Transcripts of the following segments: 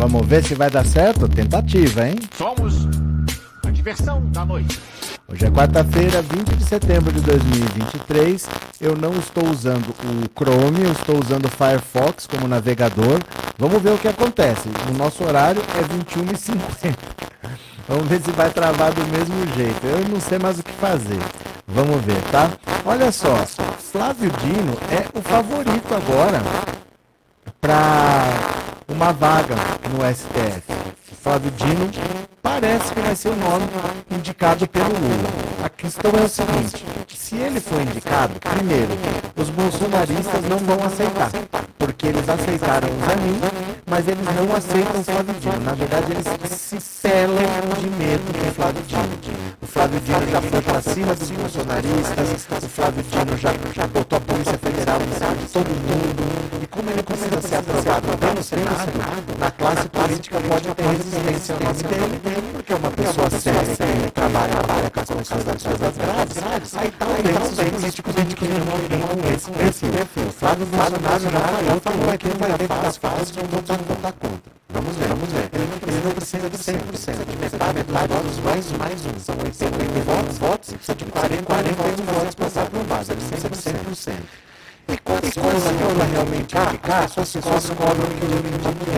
Vamos ver se vai dar certo? Tentativa, hein? Somos a diversão da noite. Hoje é quarta-feira, 20 de setembro de 2023. Eu não estou usando o Chrome, eu estou usando o Firefox como navegador. Vamos ver o que acontece. O nosso horário é 21h50. Vamos ver se vai travar do mesmo jeito. Eu não sei mais o que fazer. Vamos ver, tá? Olha só, Flávio Dino é o favorito agora para uma vaga no STF. Flávio Dino parece que vai ser o nome indicado pelo Lula. A questão é o seguinte: se ele for indicado, primeiro, os bolsonaristas não vão aceitar, porque eles aceitaram o Zanin, mas eles não aceitam o Flávio Dino. Na verdade, eles se pelam de medo do Flávio Dino. O Flávio Dino já foi para cima dos bolsonaristas, o Flávio Dino já, já botou a Polícia Federal em cima de todo mundo. E como ele precisa ser aprovado pelo Senado, na classe política pode ter ao nome dele, porque é uma pessoa séria que trabalha, trabalha com as pessoas das suas grades. Aí talvez os políticos com esse perfil. O Flávio Bolsonaro já falou, vai ter vai ter das fases que vão votar contra. Vamos ver, vamos ver. Ele não, ele não precisa de 100%, de metade, metade votos mais um, mais um. São 80 votos, votos, precisa de 40, 41 votos para aprovado. Ele precisa de 100%. E quando a coisa realmente ficar, as pessoas cobram que ele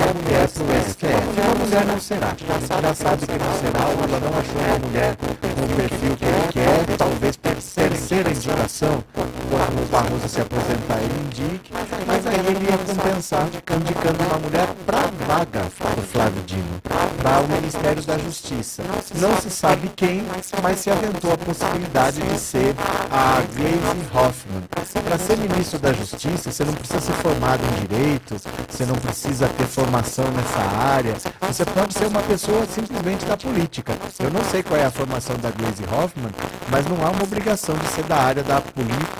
a mulher para o STF. A mulher não será. Já sabe que não será, ela não achou uma mulher com o perfil que ele quer, talvez terceira indicação, quando o Barroso se aposentar, ele indique, mas aí ele ia compensar indicando uma mulher para a vaga do Flávio Dino, para o Ministério da Justiça. Não se sabe quem, mas se aventou a possibilidade de ser a Glaze Hoffman. Para ser ministro da Justiça, você não precisa ser formado em direito, você não precisa ter formação nessa área, você pode ser uma pessoa simplesmente da política. Eu não sei qual é a formação da Glaze Hoffman, mas não há uma obrigação de ser da área da,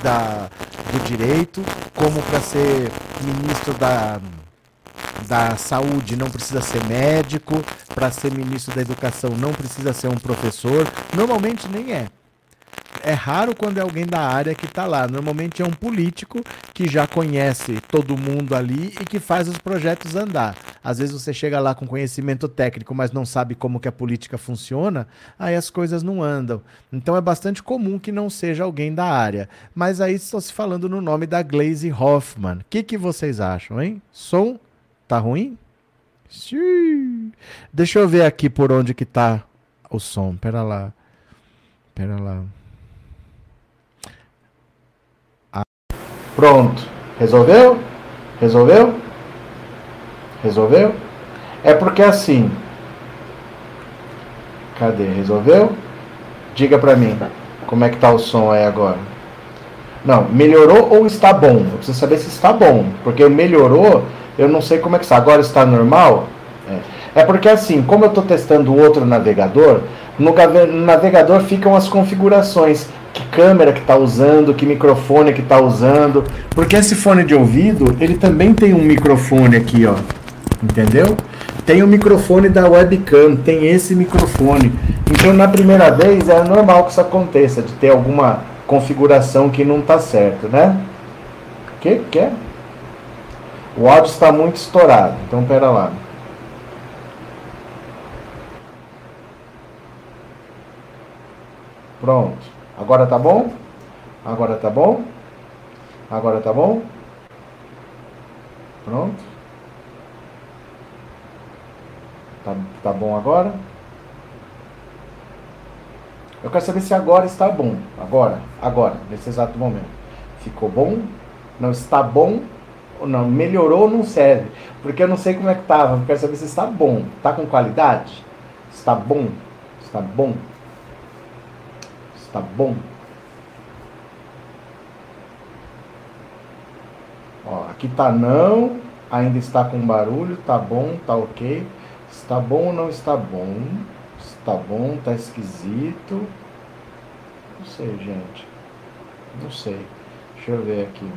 da do direito, como para ser ministro da da saúde não precisa ser médico, para ser ministro da educação não precisa ser um professor, normalmente nem é. É raro quando é alguém da área que está lá. Normalmente é um político que já conhece todo mundo ali e que faz os projetos andar. Às vezes você chega lá com conhecimento técnico, mas não sabe como que a política funciona, aí as coisas não andam. Então é bastante comum que não seja alguém da área. Mas aí estou se falando no nome da Glaze Hoffman. O que, que vocês acham, hein? Som Tá ruim? Deixa eu ver aqui por onde que tá o som. Pera lá. Pera lá. Pronto. Resolveu? Resolveu? Resolveu? É porque assim. Cadê? Resolveu? Diga pra mim. Como é que tá o som aí agora? Não, melhorou ou está bom? Eu preciso saber se está bom. Porque melhorou eu não sei como é que está. Agora está normal? É, é porque assim, como eu estou testando outro navegador, no navegador ficam as configurações. Que câmera que está usando, que microfone que está usando. Porque esse fone de ouvido, ele também tem um microfone aqui, ó. Entendeu? Tem o microfone da webcam, tem esse microfone. Então, na primeira vez, é normal que isso aconteça, de ter alguma configuração que não está certo, né? O que que é? O áudio está muito estourado, então pera lá. Pronto. Agora tá bom? Agora tá bom? Agora tá bom? Pronto. Tá, tá bom agora? Eu quero saber se agora está bom. Agora, agora, nesse exato momento. Ficou bom? Não está bom? não, melhorou não serve. Porque eu não sei como é que estava. Eu quero saber se está bom. Está com qualidade? Está bom? Está bom? Está bom? Ó, aqui tá não, ainda está com barulho, tá bom, tá ok. Está bom ou não está bom? Está bom, tá esquisito. Não sei, gente. Não sei. Deixa eu ver aqui.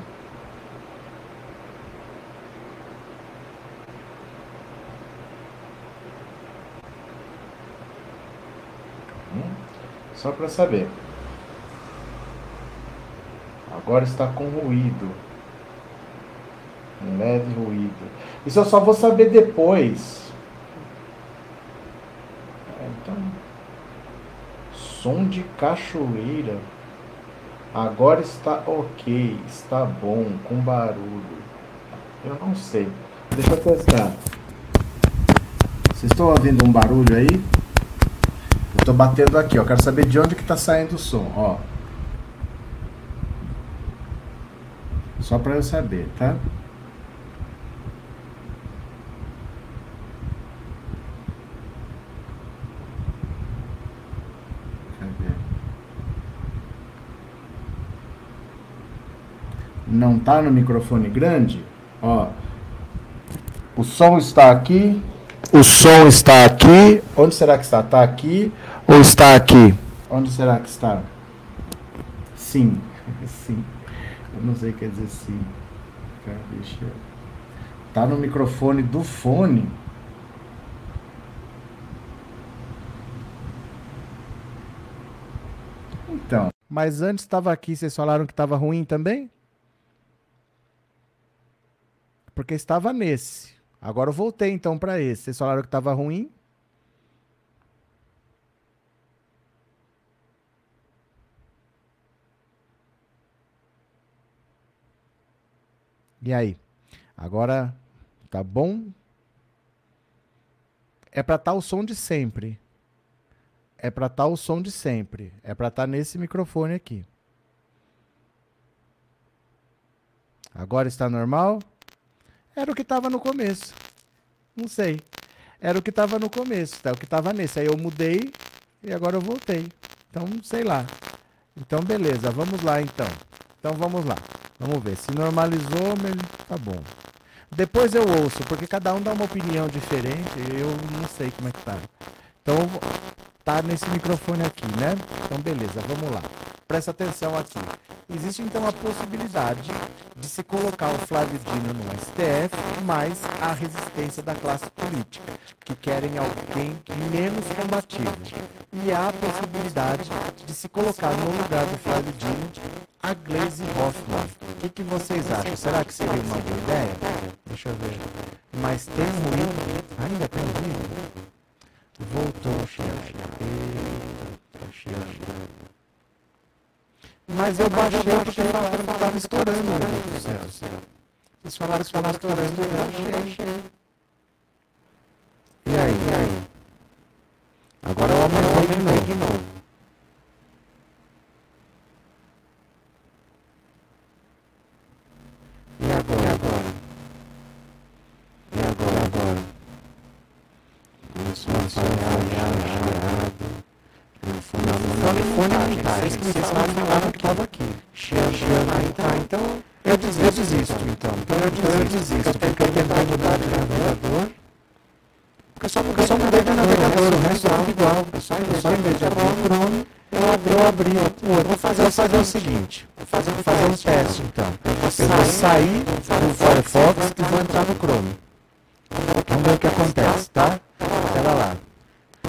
Só para saber. Agora está com ruído. leve ruído. Isso eu só vou saber depois. É, então, som de cachoeira. Agora está ok, está bom, com barulho. Eu não sei. Deixa eu testar. Vocês estão ouvindo um barulho aí? Eu estou batendo aqui, ó. Quero saber de onde que está saindo o som, ó. Só para eu saber, tá? Não tá no microfone grande? Ó. O som está aqui. O som está aqui. Onde será que está? Está aqui ou está aqui? Onde será que está? Sim. Sim. Eu não sei quer dizer sim. Deixa eu... Tá no microfone do fone. Então. Mas antes estava aqui, vocês falaram que estava ruim também? Porque estava nesse. Agora eu voltei então para esse. Vocês falaram que estava ruim? E aí? Agora tá bom? É para estar tá o som de sempre. É para estar tá o som de sempre. É para estar tá nesse microfone aqui. Agora está normal? Era o que estava no começo. Não sei. Era o que estava no começo, tá? O que estava nesse. Aí eu mudei e agora eu voltei. Então, sei lá. Então, beleza. Vamos lá, então. Então, vamos lá. Vamos ver. Se normalizou, tá bom. Depois eu ouço, porque cada um dá uma opinião diferente. Eu não sei como é que tá. Então, tá nesse microfone aqui, né? Então, beleza, vamos lá. Presta atenção aqui. Existe então a possibilidade de se colocar o Flávio Dino no STF, mais a resistência da classe política, que querem alguém menos combativo. E há a possibilidade de se colocar no lugar do Flávio Dino a Glaze Hoffman. O que, que vocês acham? Será que seria uma boa ideia? Deixa eu ver. Mas tem ruído. Ainda tem ruído? Voltou, chefe. Eita, chefe. Mas eu baixei porque estava estourando, do céu. Eles falaram que estava estourando, eu baixei. E aí, e aí? Agora eu aumentei de novo. E agora? E agora? E agora? E agora? Começou a sonhar, telefone tá, vocês que me falaram que estava aqui. Xiana, aí tá, então eu desisto, então. Então eu desisto, eu desisto eu tentar mudar de navegador. Porque só, porque só mudei de navegador, o resto é igual. Eu só, eu só em vez de abrir o Chrome, eu abri, eu abri o outro. Vou fazer, vou fazer o seguinte, vou fazer, vou fazer um teste então. Eu vou sair do Firefox e vou entrar no Chrome. Vamos ver o que acontece, tá? Espera lá.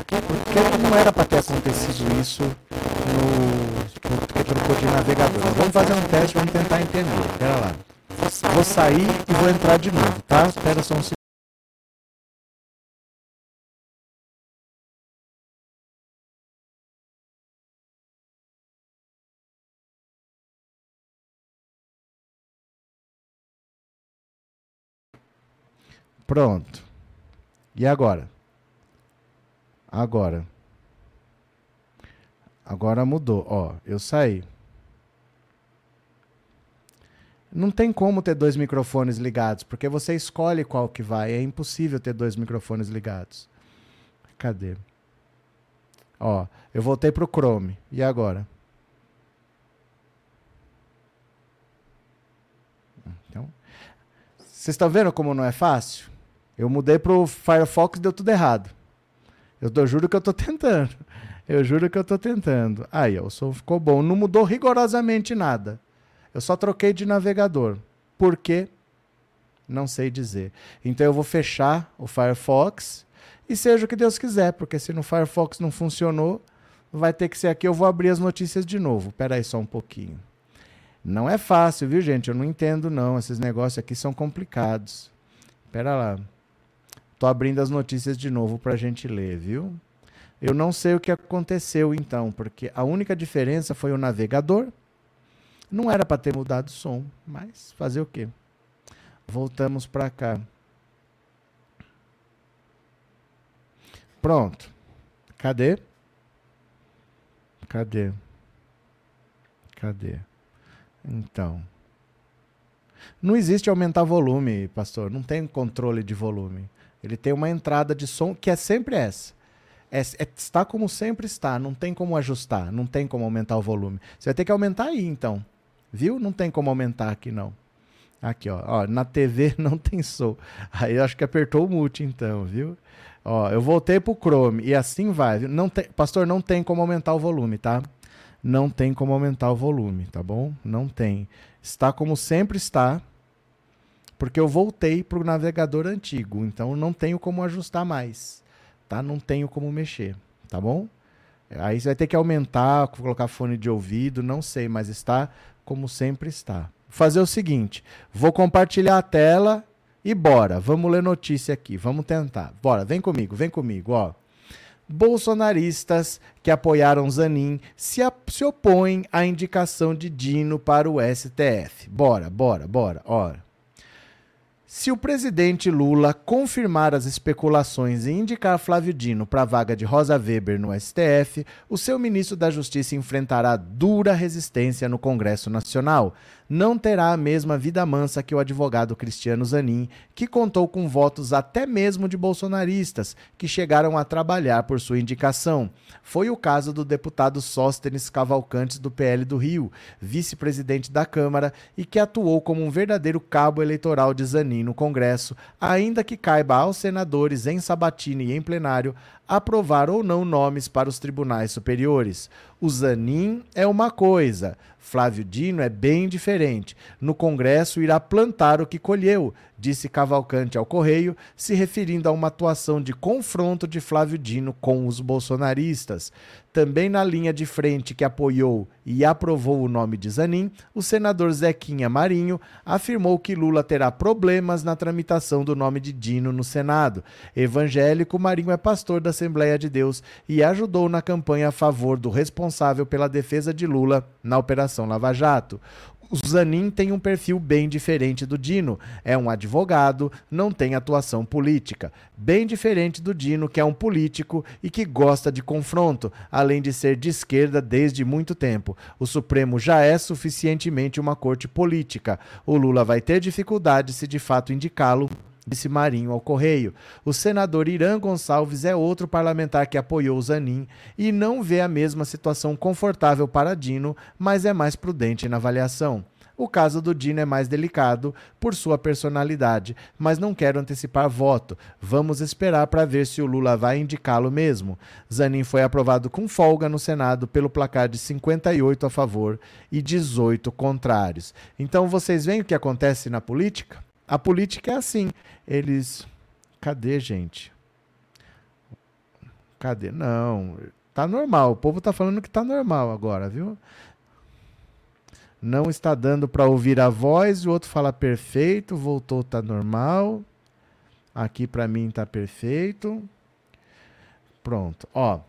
Porque não era para ter acontecido isso no, no que trocou de navegador. Vamos fazer um teste, vamos tentar entender. Espera lá. Vou sair e vou entrar de novo, tá? Espera só um segundo. Pronto. E agora? Agora. Agora mudou. Ó, eu saí. Não tem como ter dois microfones ligados, porque você escolhe qual que vai. É impossível ter dois microfones ligados. Cadê? Ó, eu voltei pro Chrome. E agora? Então, vocês estão vendo como não é fácil? Eu mudei pro Firefox e deu tudo errado. Eu, eu juro que eu estou tentando. Eu juro que eu estou tentando. Aí, o som ficou bom. Não mudou rigorosamente nada. Eu só troquei de navegador. Por quê? Não sei dizer. Então eu vou fechar o Firefox e seja o que Deus quiser, porque se no Firefox não funcionou, vai ter que ser aqui. Eu vou abrir as notícias de novo. Espera aí só um pouquinho. Não é fácil, viu, gente? Eu não entendo, não. Esses negócios aqui são complicados. Pera lá. Tô abrindo as notícias de novo pra gente ler, viu? Eu não sei o que aconteceu então, porque a única diferença foi o navegador. Não era para ter mudado o som, mas fazer o quê? Voltamos para cá. Pronto. Cadê? Cadê? Cadê? Então. Não existe aumentar volume, pastor. Não tem controle de volume. Ele tem uma entrada de som que é sempre essa. É, é, está como sempre está. Não tem como ajustar. Não tem como aumentar o volume. Você vai ter que aumentar aí, então. Viu? Não tem como aumentar aqui, não. Aqui, ó. ó na TV não tem som. Aí eu acho que apertou o mute, então, viu? Ó, eu voltei pro Chrome e assim vai. Não tem, pastor, não tem como aumentar o volume, tá? Não tem como aumentar o volume, tá bom? Não tem. Está como sempre está, porque eu voltei pro navegador antigo, então não tenho como ajustar mais, tá? Não tenho como mexer, tá bom? Aí você vai ter que aumentar, colocar fone de ouvido, não sei, mas está como sempre está. Fazer o seguinte, vou compartilhar a tela e bora, vamos ler notícia aqui, vamos tentar. Bora, vem comigo, vem comigo, ó. Bolsonaristas que apoiaram Zanin se, se opõem à indicação de Dino para o STF. Bora, bora, bora, ora. Se o presidente Lula confirmar as especulações e indicar Flávio Dino para a vaga de Rosa Weber no STF, o seu ministro da Justiça enfrentará dura resistência no Congresso Nacional. Não terá a mesma vida mansa que o advogado Cristiano Zanin, que contou com votos até mesmo de bolsonaristas, que chegaram a trabalhar por sua indicação. Foi o caso do deputado Sóstenes Cavalcantes do PL do Rio, vice-presidente da Câmara e que atuou como um verdadeiro cabo eleitoral de Zanin no Congresso, ainda que caiba aos senadores em sabatina e em plenário aprovar ou não nomes para os tribunais superiores. O Zanin é uma coisa, Flávio Dino é bem diferente. No Congresso irá plantar o que colheu, disse Cavalcante ao Correio, se referindo a uma atuação de confronto de Flávio Dino com os bolsonaristas. Também na linha de frente que apoiou e aprovou o nome de Zanin, o senador Zequinha Marinho afirmou que Lula terá problemas na tramitação do nome de Dino no Senado. Evangélico, Marinho é pastor da Assembleia de Deus e ajudou na campanha a favor do responsável pela defesa de Lula na Operação Lava Jato. O Zanin tem um perfil bem diferente do Dino. É um advogado, não tem atuação política. Bem diferente do Dino, que é um político e que gosta de confronto, além de ser de esquerda desde muito tempo. O Supremo já é suficientemente uma corte política. O Lula vai ter dificuldade se de fato indicá-lo disse Marinho ao Correio. O senador Irã Gonçalves é outro parlamentar que apoiou Zanin e não vê a mesma situação confortável para Dino, mas é mais prudente na avaliação. O caso do Dino é mais delicado por sua personalidade, mas não quero antecipar voto. Vamos esperar para ver se o Lula vai indicá-lo mesmo. Zanin foi aprovado com folga no Senado pelo placar de 58 a favor e 18 contrários. Então vocês veem o que acontece na política? A política é assim. Eles. Cadê, gente? Cadê? Não. Tá normal. O povo tá falando que tá normal agora, viu? Não está dando para ouvir a voz, o outro fala perfeito, voltou, tá normal. Aqui para mim tá perfeito. Pronto, ó.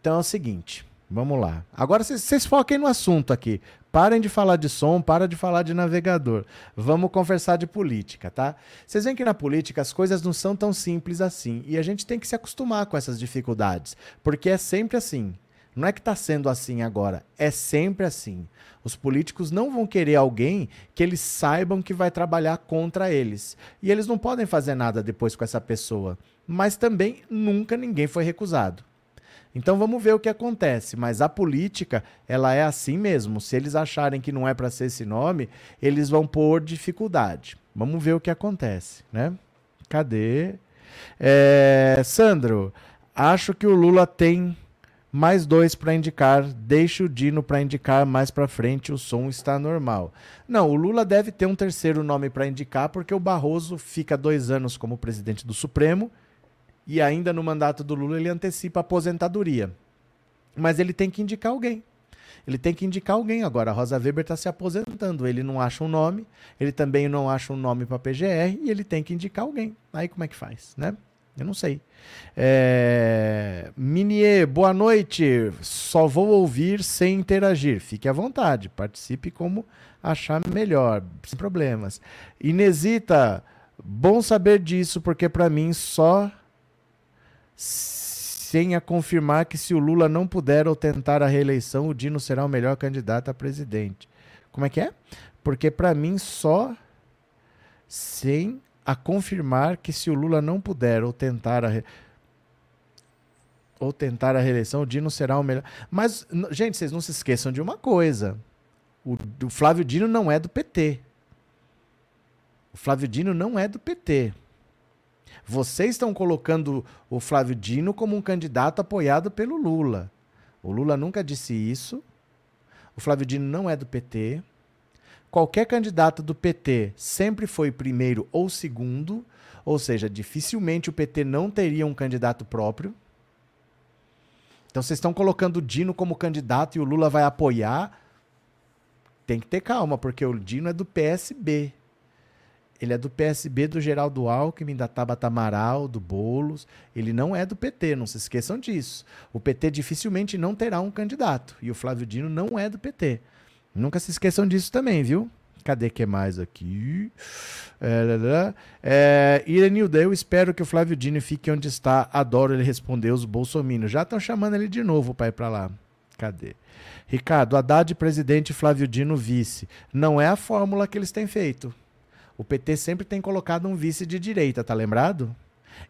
Então é o seguinte, vamos lá. Agora vocês foquem no assunto aqui. Parem de falar de som, para de falar de navegador. Vamos conversar de política, tá? Vocês veem que na política as coisas não são tão simples assim e a gente tem que se acostumar com essas dificuldades, porque é sempre assim. Não é que está sendo assim agora, é sempre assim. Os políticos não vão querer alguém que eles saibam que vai trabalhar contra eles. E eles não podem fazer nada depois com essa pessoa. Mas também nunca ninguém foi recusado. Então vamos ver o que acontece. Mas a política, ela é assim mesmo. Se eles acharem que não é para ser esse nome, eles vão pôr dificuldade. Vamos ver o que acontece, né? Cadê? É, Sandro, acho que o Lula tem mais dois para indicar. Deixa o Dino para indicar mais para frente. O som está normal. Não, o Lula deve ter um terceiro nome para indicar, porque o Barroso fica dois anos como presidente do Supremo e ainda no mandato do Lula ele antecipa a aposentadoria. Mas ele tem que indicar alguém. Ele tem que indicar alguém agora. A Rosa Weber está se aposentando. Ele não acha um nome, ele também não acha um nome para PGR e ele tem que indicar alguém. Aí como é que faz, né? Eu não sei. É... Minier, boa noite. Só vou ouvir sem interagir. Fique à vontade. Participe como achar melhor, sem problemas. Inesita, bom saber disso, porque para mim só sem a confirmar que se o Lula não puder ou tentar a reeleição, o Dino será o melhor candidato a presidente. Como é que é? Porque para mim só sem a confirmar que se o Lula não puder ou tentar a re... ou tentar a reeleição, o Dino será o melhor. Mas gente, vocês não se esqueçam de uma coisa. O, o Flávio Dino não é do PT. O Flávio Dino não é do PT. Vocês estão colocando o Flávio Dino como um candidato apoiado pelo Lula. O Lula nunca disse isso. O Flávio Dino não é do PT. Qualquer candidato do PT sempre foi primeiro ou segundo, ou seja, dificilmente o PT não teria um candidato próprio. Então vocês estão colocando o Dino como candidato e o Lula vai apoiar. Tem que ter calma, porque o Dino é do PSB. Ele é do PSB do Geraldo Alckmin, da Tabata Amaral, do Bolos. Ele não é do PT, não se esqueçam disso. O PT dificilmente não terá um candidato. E o Flávio Dino não é do PT. Nunca se esqueçam disso também, viu? Cadê que mais aqui? É, é, Irenilda, eu espero que o Flávio Dino fique onde está. Adoro ele responder os bolsominions. Já estão chamando ele de novo para ir para lá. Cadê? Ricardo, Haddad presidente, Flávio Dino vice. Não é a fórmula que eles têm feito. O PT sempre tem colocado um vice de direita, tá lembrado?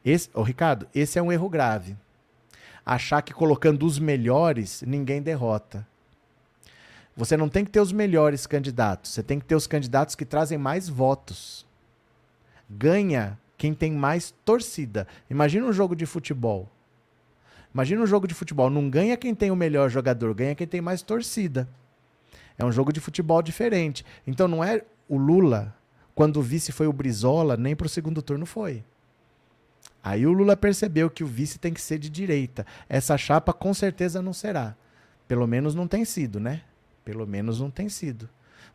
Esse, oh, Ricardo, esse é um erro grave. Achar que colocando os melhores, ninguém derrota. Você não tem que ter os melhores candidatos, você tem que ter os candidatos que trazem mais votos. Ganha quem tem mais torcida. Imagina um jogo de futebol. Imagina um jogo de futebol, não ganha quem tem o melhor jogador, ganha quem tem mais torcida. É um jogo de futebol diferente. Então não é o Lula quando o vice foi o Brizola, nem para o segundo turno foi. Aí o Lula percebeu que o vice tem que ser de direita. Essa chapa com certeza não será. Pelo menos não tem sido, né? Pelo menos não tem sido.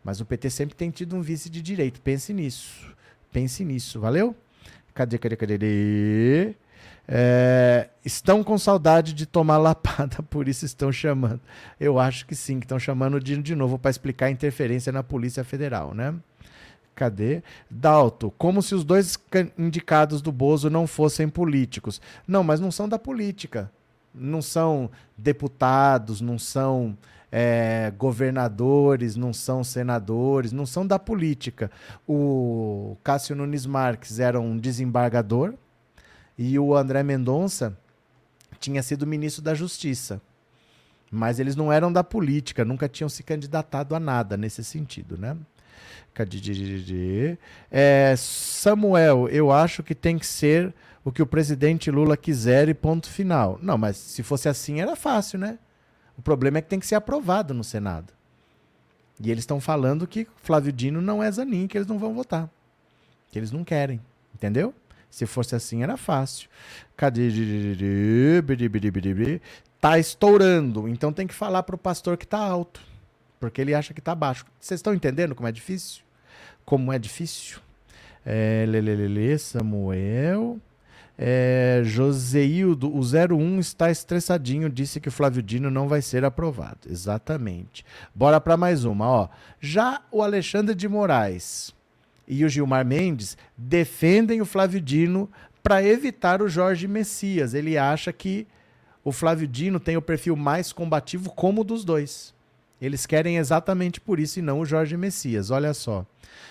Mas o PT sempre tem tido um vice de direita. Pense nisso. Pense nisso. Valeu? Cadê, cadê, cadê? É, estão com saudade de tomar lapada, por isso estão chamando. Eu acho que sim, que estão chamando de, de novo para explicar a interferência na Polícia Federal, né? Cadê? Dalto, como se os dois indicados do Bozo não fossem políticos. Não, mas não são da política. Não são deputados, não são é, governadores, não são senadores, não são da política. O Cássio Nunes Marques era um desembargador e o André Mendonça tinha sido ministro da Justiça. Mas eles não eram da política, nunca tinham se candidatado a nada nesse sentido, né? É, Samuel, eu acho que tem que ser o que o presidente Lula quiser e ponto final. Não, mas se fosse assim era fácil, né? O problema é que tem que ser aprovado no Senado. E eles estão falando que Flávio Dino não é Zanin, que eles não vão votar. Que eles não querem. Entendeu? Se fosse assim, era fácil. Cadê? Tá estourando. Então tem que falar para o pastor que tá alto. Porque ele acha que tá baixo. Vocês estão entendendo como é difícil? como é difícil. É, Lelelele, Samuel. É, Joseildo, o 01 está estressadinho, disse que o Flávio Dino não vai ser aprovado. Exatamente. Bora para mais uma, ó. Já o Alexandre de Moraes e o Gilmar Mendes defendem o Flávio Dino para evitar o Jorge Messias. Ele acha que o Flávio Dino tem o perfil mais combativo como dos dois. Eles querem exatamente por isso e não o Jorge Messias. Olha só.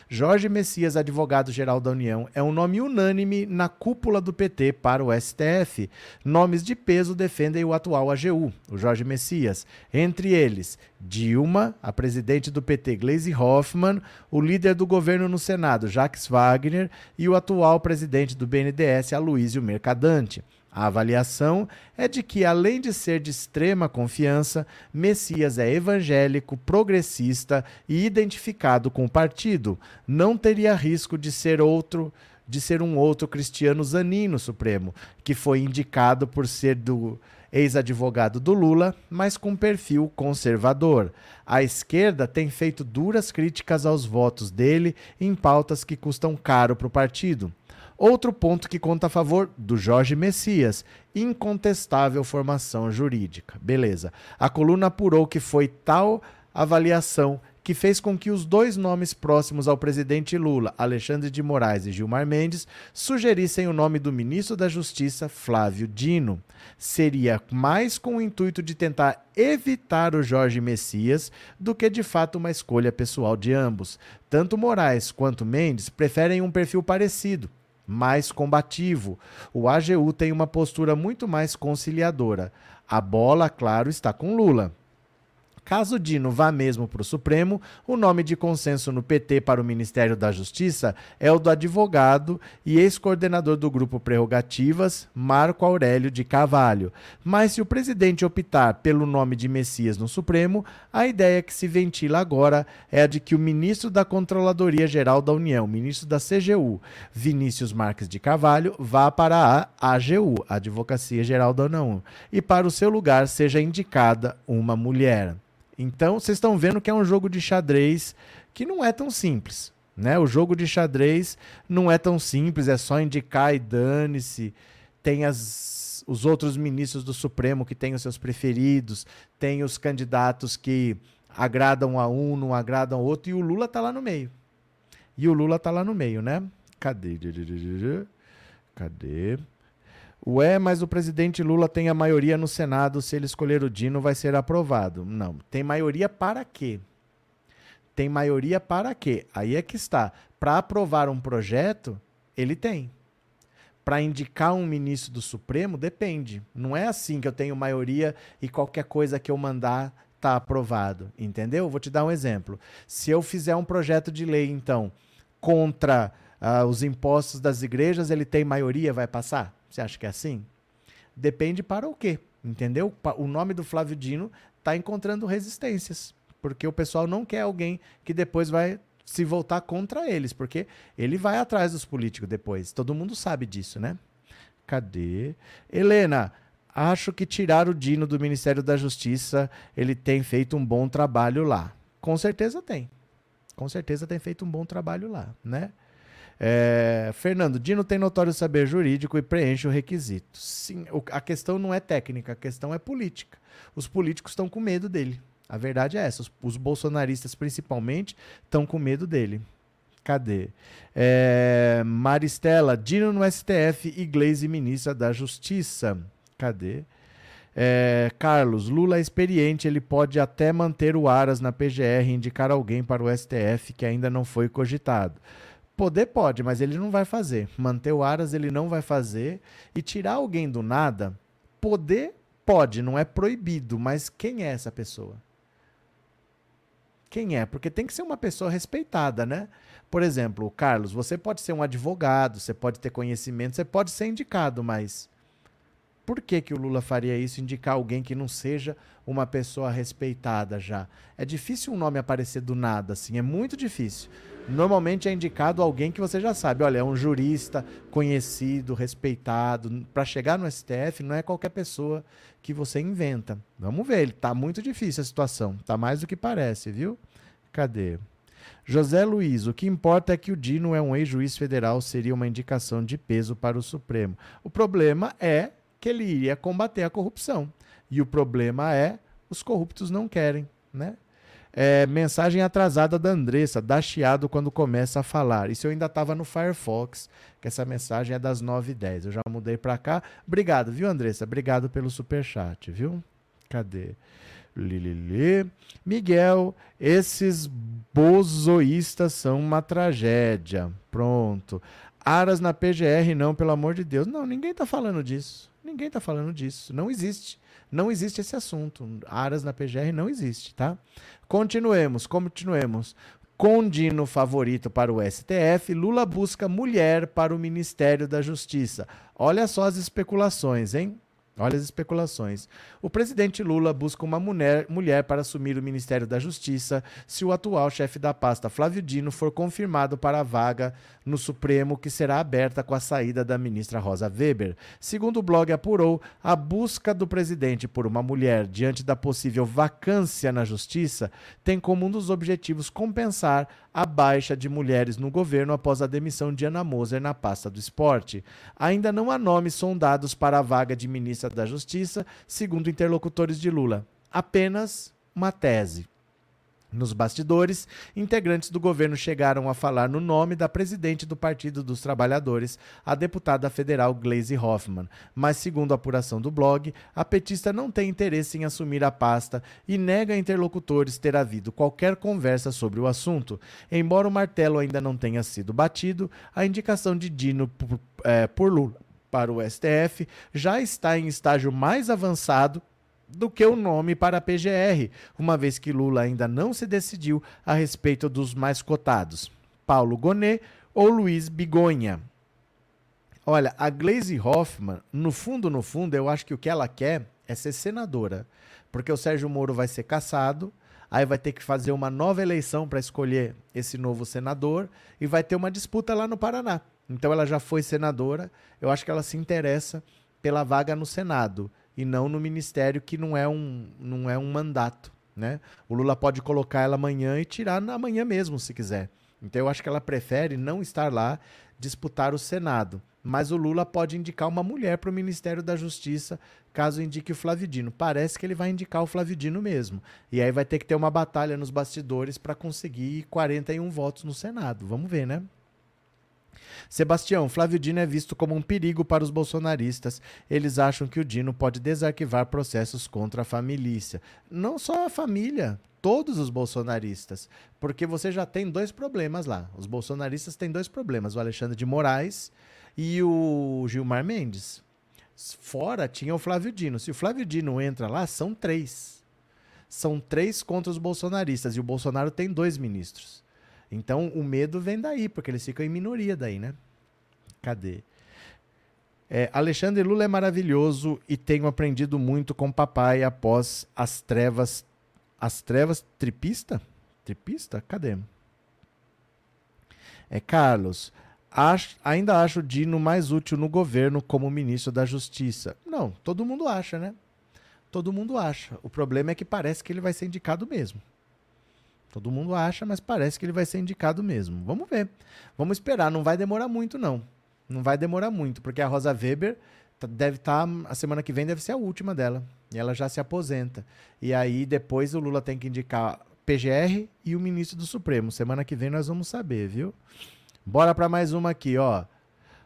Jorge Messias, advogado-geral da União, é um nome unânime na cúpula do PT para o STF. Nomes de peso defendem o atual AGU, o Jorge Messias. Entre eles, Dilma, a presidente do PT, Gleisi Hoffmann, o líder do governo no Senado, Jacques Wagner, e o atual presidente do BNDES, Aloysio Mercadante. A avaliação é de que, além de ser de extrema confiança, Messias é evangélico, progressista e identificado com o partido. Não teria risco de ser outro de ser um outro Cristiano Zanin no Supremo, que foi indicado por ser do ex-advogado do Lula, mas com perfil conservador. A esquerda tem feito duras críticas aos votos dele em pautas que custam caro para o partido. Outro ponto que conta a favor do Jorge Messias, incontestável formação jurídica. Beleza. A coluna apurou que foi tal avaliação que fez com que os dois nomes próximos ao presidente Lula, Alexandre de Moraes e Gilmar Mendes, sugerissem o nome do ministro da Justiça, Flávio Dino. Seria mais com o intuito de tentar evitar o Jorge Messias do que de fato uma escolha pessoal de ambos. Tanto Moraes quanto Mendes preferem um perfil parecido, mais combativo. O AGU tem uma postura muito mais conciliadora. A bola, claro, está com Lula. Caso Dino vá mesmo para o Supremo, o nome de consenso no PT para o Ministério da Justiça é o do advogado e ex-coordenador do grupo Prerrogativas, Marco Aurélio de Carvalho. Mas se o presidente optar pelo nome de Messias no Supremo, a ideia que se ventila agora é a de que o ministro da Controladoria Geral da União, ministro da CGU, Vinícius Marques de Carvalho, vá para a AGU, Advocacia Geral da União, e para o seu lugar seja indicada uma mulher. Então, vocês estão vendo que é um jogo de xadrez que não é tão simples. Né? O jogo de xadrez não é tão simples, é só indicar e dane-se. Tem as, os outros ministros do Supremo que têm os seus preferidos, tem os candidatos que agradam a um, não agradam ao outro, e o Lula tá lá no meio. E o Lula tá lá no meio, né? Cadê? Cadê? Ué, mas o presidente Lula tem a maioria no Senado, se ele escolher o Dino vai ser aprovado. Não, tem maioria para quê? Tem maioria para quê? Aí é que está. Para aprovar um projeto, ele tem. Para indicar um ministro do Supremo, depende. Não é assim que eu tenho maioria e qualquer coisa que eu mandar está aprovado, entendeu? Vou te dar um exemplo. Se eu fizer um projeto de lei, então, contra uh, os impostos das igrejas, ele tem maioria, vai passar? Você acha que é assim? Depende para o quê? Entendeu? O nome do Flávio Dino está encontrando resistências. Porque o pessoal não quer alguém que depois vai se voltar contra eles. Porque ele vai atrás dos políticos depois. Todo mundo sabe disso, né? Cadê? Helena, acho que tirar o Dino do Ministério da Justiça, ele tem feito um bom trabalho lá. Com certeza tem. Com certeza tem feito um bom trabalho lá, né? É, Fernando, Dino tem notório saber jurídico e preenche o requisito. Sim, a questão não é técnica, a questão é política. Os políticos estão com medo dele. A verdade é essa. Os, os bolsonaristas, principalmente, estão com medo dele. Cadê? É, Maristela, Dino no STF e ministra da Justiça. Cadê? É, Carlos, Lula é experiente, ele pode até manter o Aras na PGR e indicar alguém para o STF que ainda não foi cogitado. Poder pode, mas ele não vai fazer. Manter o Aras ele não vai fazer. E tirar alguém do nada, poder pode, não é proibido, mas quem é essa pessoa? Quem é? Porque tem que ser uma pessoa respeitada, né? Por exemplo, Carlos, você pode ser um advogado, você pode ter conhecimento, você pode ser indicado, mas por que, que o Lula faria isso, indicar alguém que não seja uma pessoa respeitada já? É difícil um nome aparecer do nada, assim, é muito difícil. Normalmente é indicado alguém que você já sabe, olha, é um jurista conhecido, respeitado. Para chegar no STF não é qualquer pessoa que você inventa. Vamos ver, ele tá muito difícil a situação, tá mais do que parece, viu? Cadê? José Luiz, o que importa é que o Dino é um ex-juiz federal, seria uma indicação de peso para o Supremo. O problema é que ele iria combater a corrupção. E o problema é os corruptos não querem, né? É, mensagem atrasada da Andressa, dá chiado quando começa a falar. Isso eu ainda estava no Firefox, que essa mensagem é das 9h10. Eu já mudei para cá. Obrigado, viu, Andressa? Obrigado pelo superchat, viu? Cadê? Lilili. Miguel, esses bozoístas são uma tragédia. Pronto. Aras na PGR, não, pelo amor de Deus. Não, ninguém está falando disso. Ninguém está falando disso. Não existe. Não existe esse assunto. Aras na PGR não existe, tá? Continuemos, continuemos. Condino favorito para o STF, Lula busca mulher para o Ministério da Justiça. Olha só as especulações, hein? Olha as especulações. O presidente Lula busca uma mulher, mulher, para assumir o Ministério da Justiça se o atual chefe da pasta, Flávio Dino, for confirmado para a vaga no Supremo, que será aberta com a saída da ministra Rosa Weber. Segundo o blog apurou, a busca do presidente por uma mulher diante da possível vacância na Justiça tem como um dos objetivos compensar a baixa de mulheres no governo após a demissão de Ana Moser na pasta do esporte. Ainda não há nomes sondados para a vaga de ministra da Justiça, segundo interlocutores de Lula. Apenas uma tese. Nos bastidores, integrantes do governo chegaram a falar no nome da presidente do Partido dos Trabalhadores, a deputada federal Gleisi Hoffmann. Mas, segundo a apuração do blog, a petista não tem interesse em assumir a pasta e nega a interlocutores ter havido qualquer conversa sobre o assunto. Embora o martelo ainda não tenha sido batido, a indicação de Dino por, é, por Lula para o STF já está em estágio mais avançado do que o nome para a PGR, uma vez que Lula ainda não se decidiu a respeito dos mais cotados, Paulo Gonet ou Luiz Bigonha. Olha, a Glaze Hoffman, no fundo, no fundo, eu acho que o que ela quer é ser senadora, porque o Sérgio Moro vai ser caçado, aí vai ter que fazer uma nova eleição para escolher esse novo senador e vai ter uma disputa lá no Paraná. Então ela já foi senadora, eu acho que ela se interessa pela vaga no Senado e não no ministério que não é um, não é um mandato. Né? O Lula pode colocar ela amanhã e tirar na manhã mesmo, se quiser. Então eu acho que ela prefere não estar lá, disputar o Senado. Mas o Lula pode indicar uma mulher para o Ministério da Justiça, caso indique o Flavidino. Parece que ele vai indicar o Flavidino mesmo. E aí vai ter que ter uma batalha nos bastidores para conseguir 41 votos no Senado. Vamos ver, né? Sebastião, Flávio Dino é visto como um perigo para os bolsonaristas. Eles acham que o Dino pode desarquivar processos contra a família. Não só a família, todos os bolsonaristas. Porque você já tem dois problemas lá. Os bolsonaristas têm dois problemas: o Alexandre de Moraes e o Gilmar Mendes. Fora tinha o Flávio Dino. Se o Flávio Dino entra lá, são três. São três contra os bolsonaristas. E o Bolsonaro tem dois ministros. Então o medo vem daí, porque eles ficam em minoria daí, né? Cadê? É, Alexandre Lula é maravilhoso e tenho aprendido muito com papai após as trevas. As trevas tripista? Tripista? Cadê? É Carlos. Acho, ainda acho o Dino mais útil no governo como ministro da Justiça. Não, todo mundo acha, né? Todo mundo acha. O problema é que parece que ele vai ser indicado mesmo. Todo mundo acha, mas parece que ele vai ser indicado mesmo. Vamos ver. Vamos esperar. Não vai demorar muito, não. Não vai demorar muito, porque a Rosa Weber tá, deve estar. Tá, a semana que vem deve ser a última dela. E ela já se aposenta. E aí depois o Lula tem que indicar PGR e o ministro do Supremo. Semana que vem nós vamos saber, viu? Bora para mais uma aqui, ó.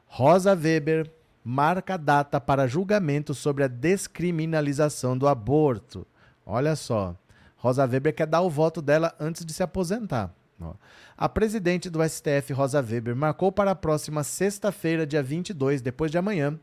Rosa Weber marca data para julgamento sobre a descriminalização do aborto. Olha só. Rosa Weber quer dar o voto dela antes de se aposentar. A presidente do STF, Rosa Weber, marcou para a próxima sexta-feira, dia 22, depois de amanhã,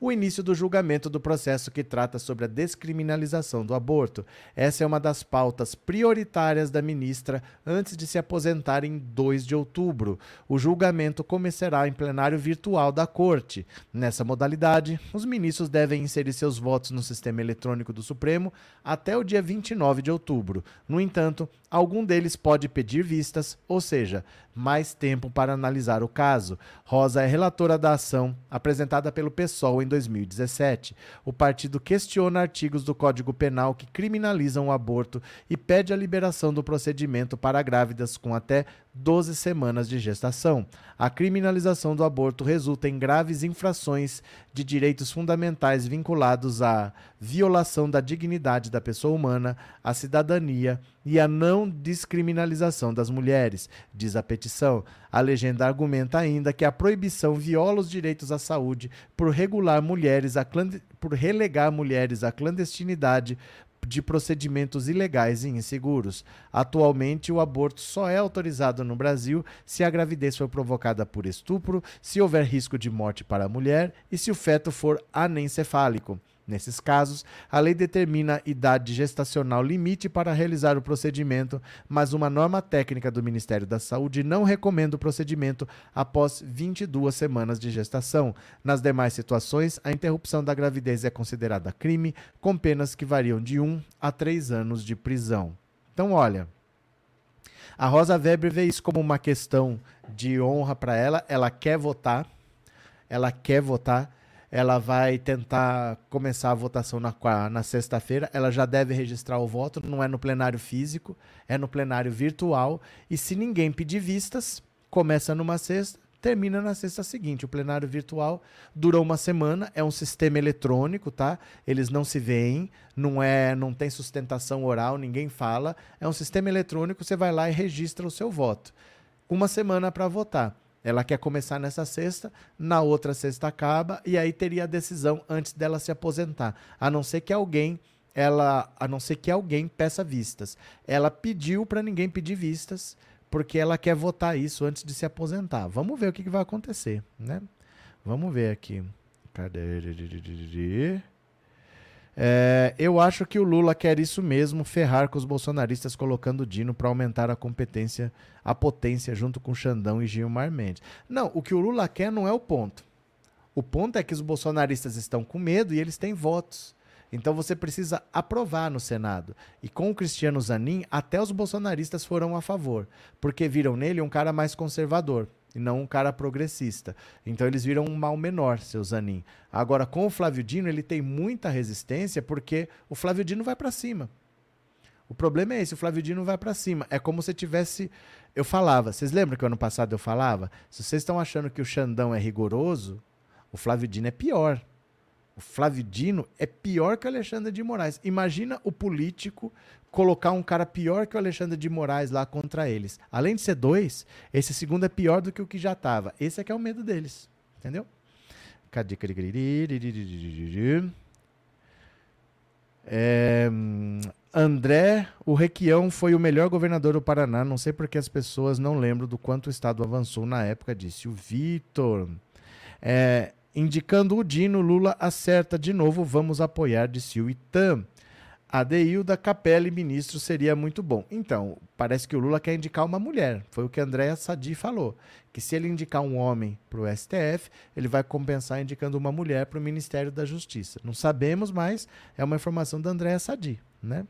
o início do julgamento do processo que trata sobre a descriminalização do aborto. Essa é uma das pautas prioritárias da ministra antes de se aposentar em 2 de outubro. O julgamento começará em plenário virtual da Corte. Nessa modalidade, os ministros devem inserir seus votos no sistema eletrônico do Supremo até o dia 29 de outubro. No entanto, algum deles pode pedir vistas, ou seja, mais tempo para analisar o caso. Rosa é relatora da ação apresentada pelo PSOL em 2017. O partido questiona artigos do Código Penal que criminalizam o aborto e pede a liberação do procedimento para grávidas com até 12 semanas de gestação. A criminalização do aborto resulta em graves infrações de direitos fundamentais vinculados à violação da dignidade da pessoa humana, à cidadania e à não descriminalização das mulheres, diz a petição. A legenda argumenta ainda que a proibição viola os direitos à saúde por regular mulheres a por relegar mulheres à clandestinidade de procedimentos ilegais e inseguros. Atualmente, o aborto só é autorizado no Brasil se a gravidez for provocada por estupro, se houver risco de morte para a mulher e se o feto for anencefálico. Nesses casos, a lei determina idade gestacional limite para realizar o procedimento, mas uma norma técnica do Ministério da Saúde não recomenda o procedimento após 22 semanas de gestação. Nas demais situações, a interrupção da gravidez é considerada crime, com penas que variam de 1 a 3 anos de prisão. Então, olha, a Rosa Weber vê isso como uma questão de honra para ela, ela quer votar, ela quer votar ela vai tentar começar a votação na, na sexta-feira. Ela já deve registrar o voto, não é no plenário físico, é no plenário virtual. E se ninguém pedir vistas, começa numa sexta, termina na sexta seguinte. O plenário virtual durou uma semana, é um sistema eletrônico, tá? Eles não se veem, não é, não tem sustentação oral, ninguém fala. É um sistema eletrônico, você vai lá e registra o seu voto. Uma semana para votar. Ela quer começar nessa sexta, na outra sexta acaba e aí teria a decisão antes dela se aposentar, a não ser que alguém ela, a não ser que alguém peça vistas. Ela pediu para ninguém pedir vistas, porque ela quer votar isso antes de se aposentar. Vamos ver o que, que vai acontecer, né? Vamos ver aqui. Cadê? É, eu acho que o Lula quer isso mesmo, ferrar com os bolsonaristas colocando o Dino para aumentar a competência, a potência junto com Xandão e Gilmar Mendes. Não, o que o Lula quer não é o ponto. O ponto é que os bolsonaristas estão com medo e eles têm votos. Então você precisa aprovar no Senado. E com o Cristiano Zanin, até os bolsonaristas foram a favor, porque viram nele um cara mais conservador e não um cara progressista. Então eles viram um mal menor, seu Zanin. Agora, com o Flávio Dino, ele tem muita resistência porque o Flávio Dino vai para cima. O problema é esse, o Flávio Dino vai para cima. É como se tivesse. Eu falava, vocês lembram que ano passado eu falava? Se vocês estão achando que o Xandão é rigoroso, o Flávio Dino é pior. O Flávio Dino é pior que o Alexandre de Moraes. Imagina o político colocar um cara pior que o Alexandre de Moraes lá contra eles. Além de ser dois, esse segundo é pior do que o que já estava. Esse é que é o medo deles. Entendeu? Cadê? É, André, o Requião foi o melhor governador do Paraná. Não sei porque as pessoas não lembram do quanto o Estado avançou na época, disse o Vitor. É, Indicando o Dino, Lula acerta de novo, vamos apoiar, disse o Itam. Adeilda Capelli, ministro, seria muito bom. Então, parece que o Lula quer indicar uma mulher. Foi o que Andréa Sadi falou. Que se ele indicar um homem para o STF, ele vai compensar indicando uma mulher para o Ministério da Justiça. Não sabemos, mas é uma informação da Andréa Sadi, né?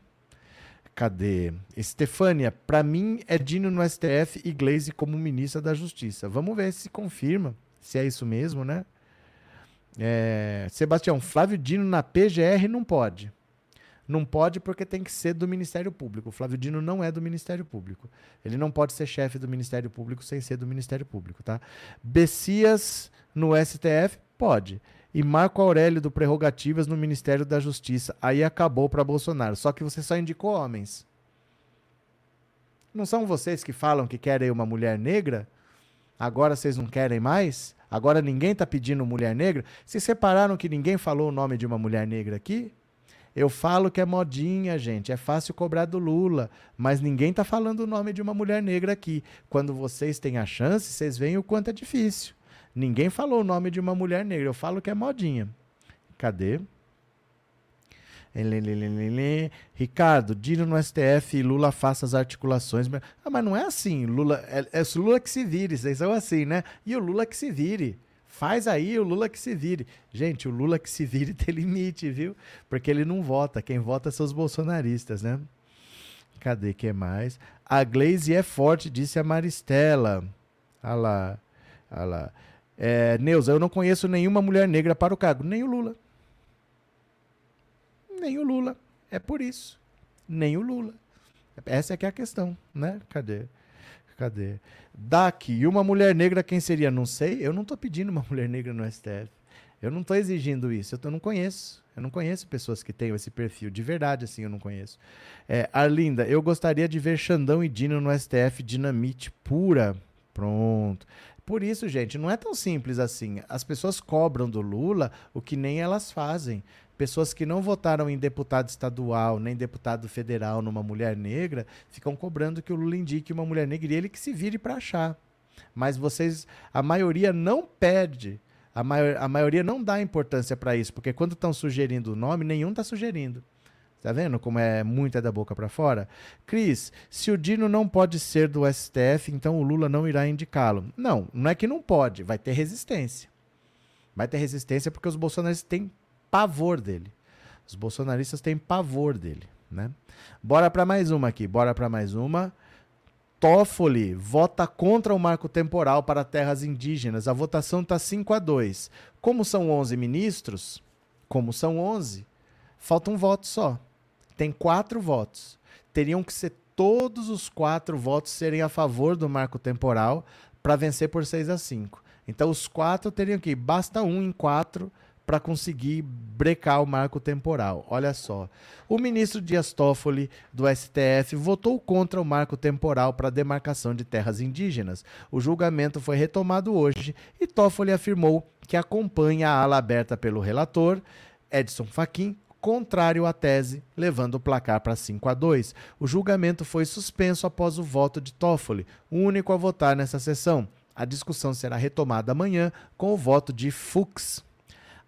Cadê? Estefânia, para mim é Dino no STF e Glaze como ministra da Justiça. Vamos ver se confirma, se é isso mesmo, né? É, Sebastião, Flávio Dino na PGR não pode. Não pode porque tem que ser do Ministério Público. O Flávio Dino não é do Ministério Público. Ele não pode ser chefe do Ministério Público sem ser do Ministério Público, tá? Bessias no STF pode. E Marco Aurélio do Prerrogativas no Ministério da Justiça. Aí acabou para Bolsonaro. Só que você só indicou homens. Não são vocês que falam que querem uma mulher negra? Agora vocês não querem mais? Agora ninguém está pedindo mulher negra. Vocês separaram que ninguém falou o nome de uma mulher negra aqui? Eu falo que é modinha, gente. É fácil cobrar do Lula, mas ninguém está falando o nome de uma mulher negra aqui. Quando vocês têm a chance, vocês veem o quanto é difícil. Ninguém falou o nome de uma mulher negra. Eu falo que é modinha. Cadê? Ricardo, Dino no STF e Lula faça as articulações. Ah, mas não é assim. Lula, é, é o Lula que se vire. Vocês são assim, né? E o Lula que se vire. Faz aí o Lula que se vire. Gente, o Lula que se vire tem limite, viu? Porque ele não vota. Quem vota são os bolsonaristas, né? Cadê que mais? A Glaze é forte, disse a Maristela. Olha lá. Olha lá. É, Neuza, eu não conheço nenhuma mulher negra para o cargo. Nem o Lula. Nem o Lula. É por isso. Nem o Lula. Essa é que é a questão, né? Cadê? Cadê? DAC, e uma mulher negra quem seria? Não sei. Eu não estou pedindo uma mulher negra no STF. Eu não estou exigindo isso. Eu não conheço. Eu não conheço pessoas que tenham esse perfil. De verdade, assim, eu não conheço. É, Arlinda, eu gostaria de ver Xandão e Dino no STF dinamite pura. Pronto. Por isso, gente, não é tão simples assim. As pessoas cobram do Lula o que nem elas fazem pessoas que não votaram em deputado estadual nem deputado federal numa mulher negra ficam cobrando que o Lula indique uma mulher negra e ele que se vire para achar. Mas vocês, a maioria não pede, A, maior, a maioria não dá importância para isso, porque quando estão sugerindo o nome, nenhum está sugerindo. Tá vendo como é muita da boca para fora? Cris, se o Dino não pode ser do STF, então o Lula não irá indicá-lo. Não, não é que não pode, vai ter resistência. Vai ter resistência porque os bolsonaristas têm pavor dele. Os bolsonaristas têm pavor dele, né? Bora para mais uma aqui, bora para mais uma. Toffoli vota contra o marco temporal para terras indígenas. A votação está 5 a 2. Como são 11 ministros, como são 11, falta um voto só. Tem quatro votos. Teriam que ser todos os quatro votos serem a favor do marco temporal para vencer por 6 a 5. Então os quatro teriam que. Basta um em quatro para conseguir brecar o marco temporal. Olha só. O ministro Dias Toffoli, do STF, votou contra o marco temporal para a demarcação de terras indígenas. O julgamento foi retomado hoje e Toffoli afirmou que acompanha a ala aberta pelo relator, Edson Fachin, contrário à tese, levando o placar para 5 a 2. O julgamento foi suspenso após o voto de Toffoli, o único a votar nessa sessão. A discussão será retomada amanhã com o voto de Fux.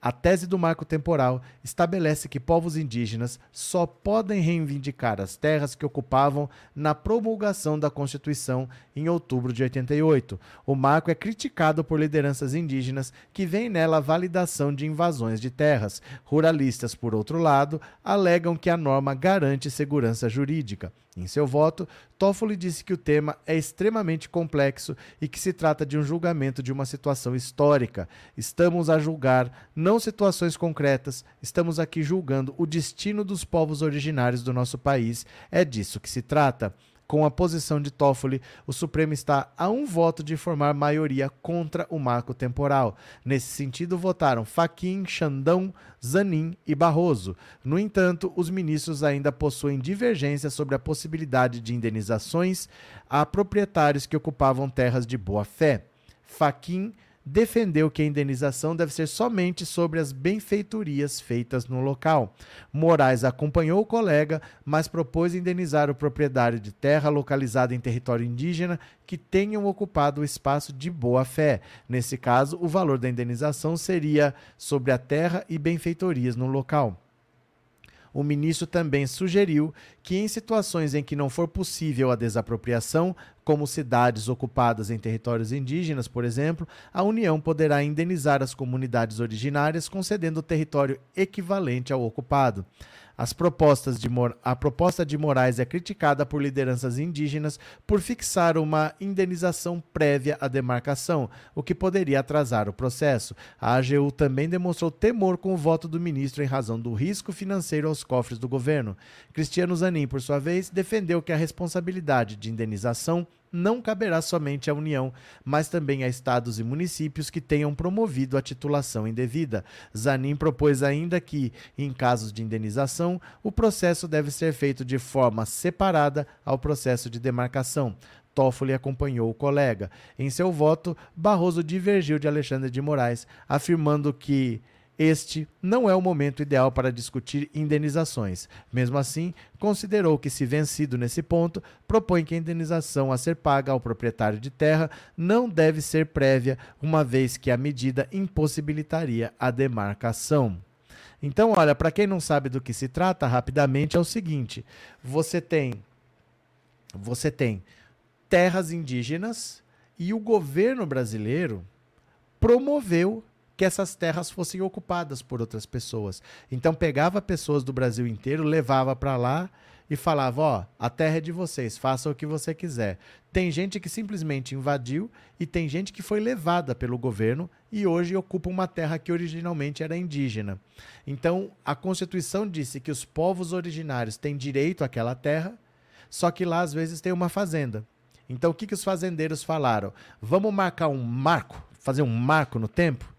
A tese do marco temporal estabelece que povos indígenas só podem reivindicar as terras que ocupavam na promulgação da Constituição em outubro de 88. O marco é criticado por lideranças indígenas que veem nela a validação de invasões de terras. Ruralistas, por outro lado, alegam que a norma garante segurança jurídica. Em seu voto, Toffoli disse que o tema é extremamente complexo e que se trata de um julgamento de uma situação histórica. Estamos a julgar não situações concretas, estamos aqui julgando o destino dos povos originários do nosso país. É disso que se trata. Com a posição de Toffoli, o Supremo está a um voto de formar maioria contra o marco temporal. Nesse sentido, votaram Faquim, Xandão, Zanin e Barroso. No entanto, os ministros ainda possuem divergências sobre a possibilidade de indenizações a proprietários que ocupavam terras de boa fé. Faquim defendeu que a indenização deve ser somente sobre as benfeitorias feitas no local. Moraes acompanhou o colega, mas propôs indenizar o proprietário de terra localizada em território indígena que tenham ocupado o espaço de boa fé. Nesse caso, o valor da indenização seria sobre a terra e benfeitorias no local. O ministro também sugeriu que, em situações em que não for possível a desapropriação, como cidades ocupadas em territórios indígenas, por exemplo, a União poderá indenizar as comunidades originárias concedendo território equivalente ao ocupado. As propostas de a proposta de Moraes é criticada por lideranças indígenas por fixar uma indenização prévia à demarcação, o que poderia atrasar o processo. A AGU também demonstrou temor com o voto do ministro em razão do risco financeiro aos cofres do governo. Cristiano Zanin, por sua vez, defendeu que a responsabilidade de indenização não caberá somente à União, mas também a estados e municípios que tenham promovido a titulação indevida. Zanin propôs ainda que, em casos de indenização, o processo deve ser feito de forma separada ao processo de demarcação. Toffoli acompanhou o colega. Em seu voto, Barroso divergiu de Alexandre de Moraes, afirmando que este não é o momento ideal para discutir indenizações. Mesmo assim, considerou que, se vencido nesse ponto, propõe que a indenização a ser paga ao proprietário de terra não deve ser prévia, uma vez que a medida impossibilitaria a demarcação. Então, olha, para quem não sabe do que se trata, rapidamente é o seguinte: você tem você tem terras indígenas e o governo brasileiro promoveu que essas terras fossem ocupadas por outras pessoas. Então pegava pessoas do Brasil inteiro, levava para lá e falava: ó, a terra é de vocês, façam o que você quiser. Tem gente que simplesmente invadiu e tem gente que foi levada pelo governo e hoje ocupa uma terra que originalmente era indígena. Então a Constituição disse que os povos originários têm direito àquela terra, só que lá às vezes tem uma fazenda. Então o que, que os fazendeiros falaram? Vamos marcar um marco, fazer um marco no tempo?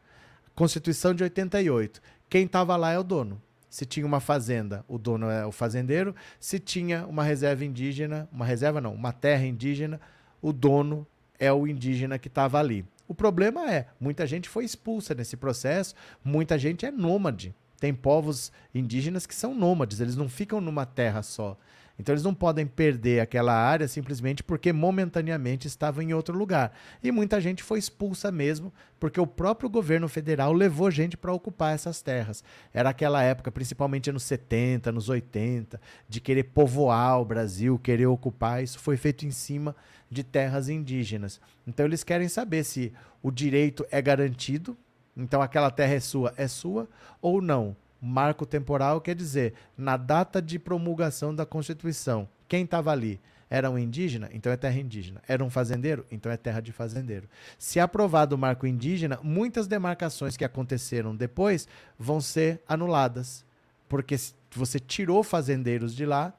Constituição de 88. Quem estava lá é o dono. Se tinha uma fazenda, o dono é o fazendeiro. Se tinha uma reserva indígena, uma reserva não, uma terra indígena, o dono é o indígena que estava ali. O problema é, muita gente foi expulsa nesse processo, muita gente é nômade. Tem povos indígenas que são nômades, eles não ficam numa terra só. Então eles não podem perder aquela área simplesmente porque momentaneamente estavam em outro lugar. E muita gente foi expulsa mesmo, porque o próprio governo federal levou gente para ocupar essas terras. Era aquela época, principalmente anos 70, anos 80, de querer povoar o Brasil, querer ocupar. Isso foi feito em cima de terras indígenas. Então eles querem saber se o direito é garantido, então aquela terra é sua, é sua ou não. Marco temporal quer dizer, na data de promulgação da Constituição, quem estava ali? Era um indígena? Então é terra indígena. Era um fazendeiro? Então é terra de fazendeiro. Se aprovado o marco indígena, muitas demarcações que aconteceram depois vão ser anuladas. Porque você tirou fazendeiros de lá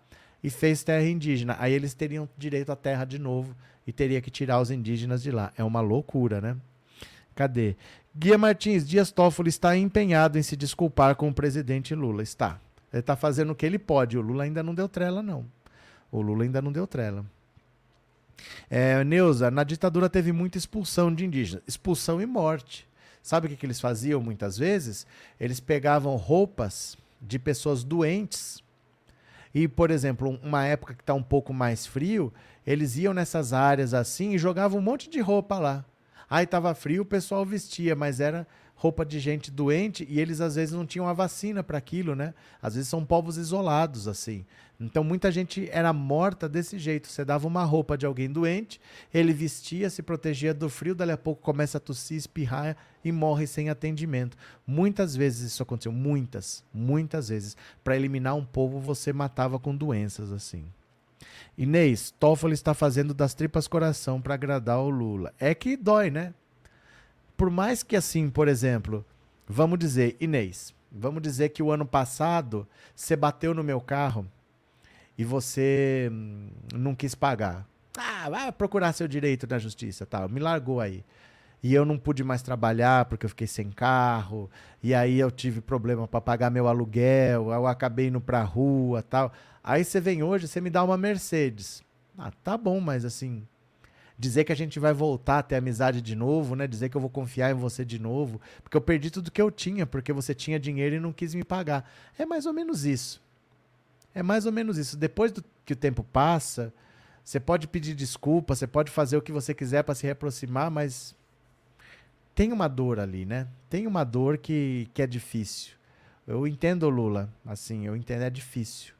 e fez terra indígena. Aí eles teriam direito à terra de novo e teria que tirar os indígenas de lá. É uma loucura, né? Cadê? Guia Martins, Dias Toffoli está empenhado em se desculpar com o presidente Lula. Está. Ele está fazendo o que ele pode. O Lula ainda não deu trela, não. O Lula ainda não deu trela. É, Neuza, na ditadura teve muita expulsão de indígenas. Expulsão e morte. Sabe o que, que eles faziam muitas vezes? Eles pegavam roupas de pessoas doentes. E, por exemplo, uma época que está um pouco mais frio, eles iam nessas áreas assim e jogavam um monte de roupa lá. Aí tava frio, o pessoal vestia, mas era roupa de gente doente e eles às vezes não tinham a vacina para aquilo, né? Às vezes são povos isolados assim. Então muita gente era morta desse jeito. Você dava uma roupa de alguém doente, ele vestia, se protegia do frio, dali a pouco começa a tossir, espirrar e morre sem atendimento. Muitas vezes isso aconteceu, muitas, muitas vezes. Para eliminar um povo você matava com doenças assim. Inês, Toffoli está fazendo das tripas coração para agradar o Lula. É que dói, né? Por mais que assim, por exemplo, vamos dizer, Inês, vamos dizer que o ano passado você bateu no meu carro e você hum, não quis pagar. Ah, vai procurar seu direito na justiça, tal. Me largou aí. E eu não pude mais trabalhar porque eu fiquei sem carro. E aí eu tive problema para pagar meu aluguel. Eu acabei indo pra rua, tal. Aí você vem hoje, você me dá uma Mercedes. Ah, tá bom, mas assim, dizer que a gente vai voltar a ter amizade de novo, né? Dizer que eu vou confiar em você de novo, porque eu perdi tudo que eu tinha, porque você tinha dinheiro e não quis me pagar. É mais ou menos isso. É mais ou menos isso. Depois do que o tempo passa, você pode pedir desculpa, você pode fazer o que você quiser para se reaproximar, mas tem uma dor ali, né? Tem uma dor que, que é difícil. Eu entendo o Lula, assim, eu entendo, é difícil.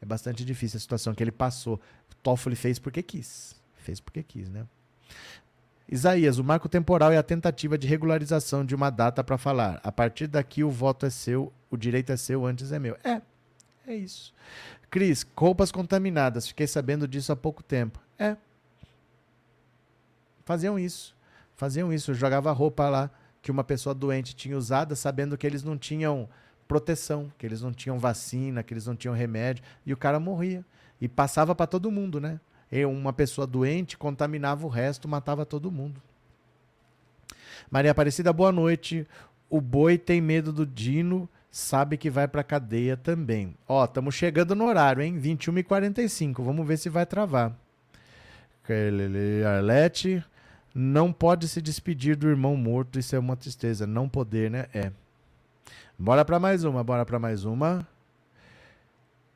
É bastante difícil a situação que ele passou. O Toffoli fez porque quis. Fez porque quis, né? Isaías, o marco temporal é a tentativa de regularização de uma data para falar. A partir daqui o voto é seu, o direito é seu, antes é meu. É, é isso. Cris, roupas contaminadas. Fiquei sabendo disso há pouco tempo. É. Faziam isso. Faziam isso. Jogava roupa lá que uma pessoa doente tinha usada, sabendo que eles não tinham proteção, que eles não tinham vacina, que eles não tinham remédio, e o cara morria. E passava para todo mundo, né? E uma pessoa doente contaminava o resto, matava todo mundo. Maria Aparecida, boa noite. O boi tem medo do Dino, sabe que vai para cadeia também. Ó, estamos chegando no horário, hein? 21h45. Vamos ver se vai travar. Arlete, não pode se despedir do irmão morto, isso é uma tristeza. Não poder, né? É. Bora para mais uma, bora para mais uma.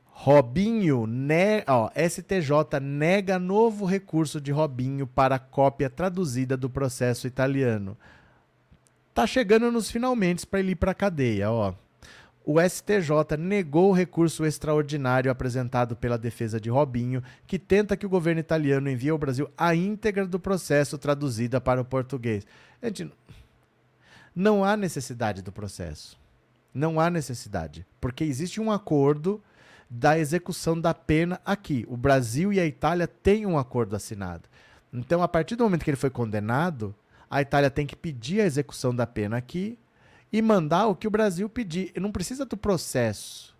Robinho, ne... Ó, STJ nega novo recurso de Robinho para cópia traduzida do processo italiano. Tá chegando nos finalmente para ele ir para cadeia, ó. O STJ negou o recurso extraordinário apresentado pela defesa de Robinho, que tenta que o governo italiano envie ao Brasil a íntegra do processo traduzida para o português. Gente, não há necessidade do processo. Não há necessidade, porque existe um acordo da execução da pena aqui. O Brasil e a Itália têm um acordo assinado. Então, a partir do momento que ele foi condenado, a Itália tem que pedir a execução da pena aqui e mandar o que o Brasil pedir. Não precisa do processo.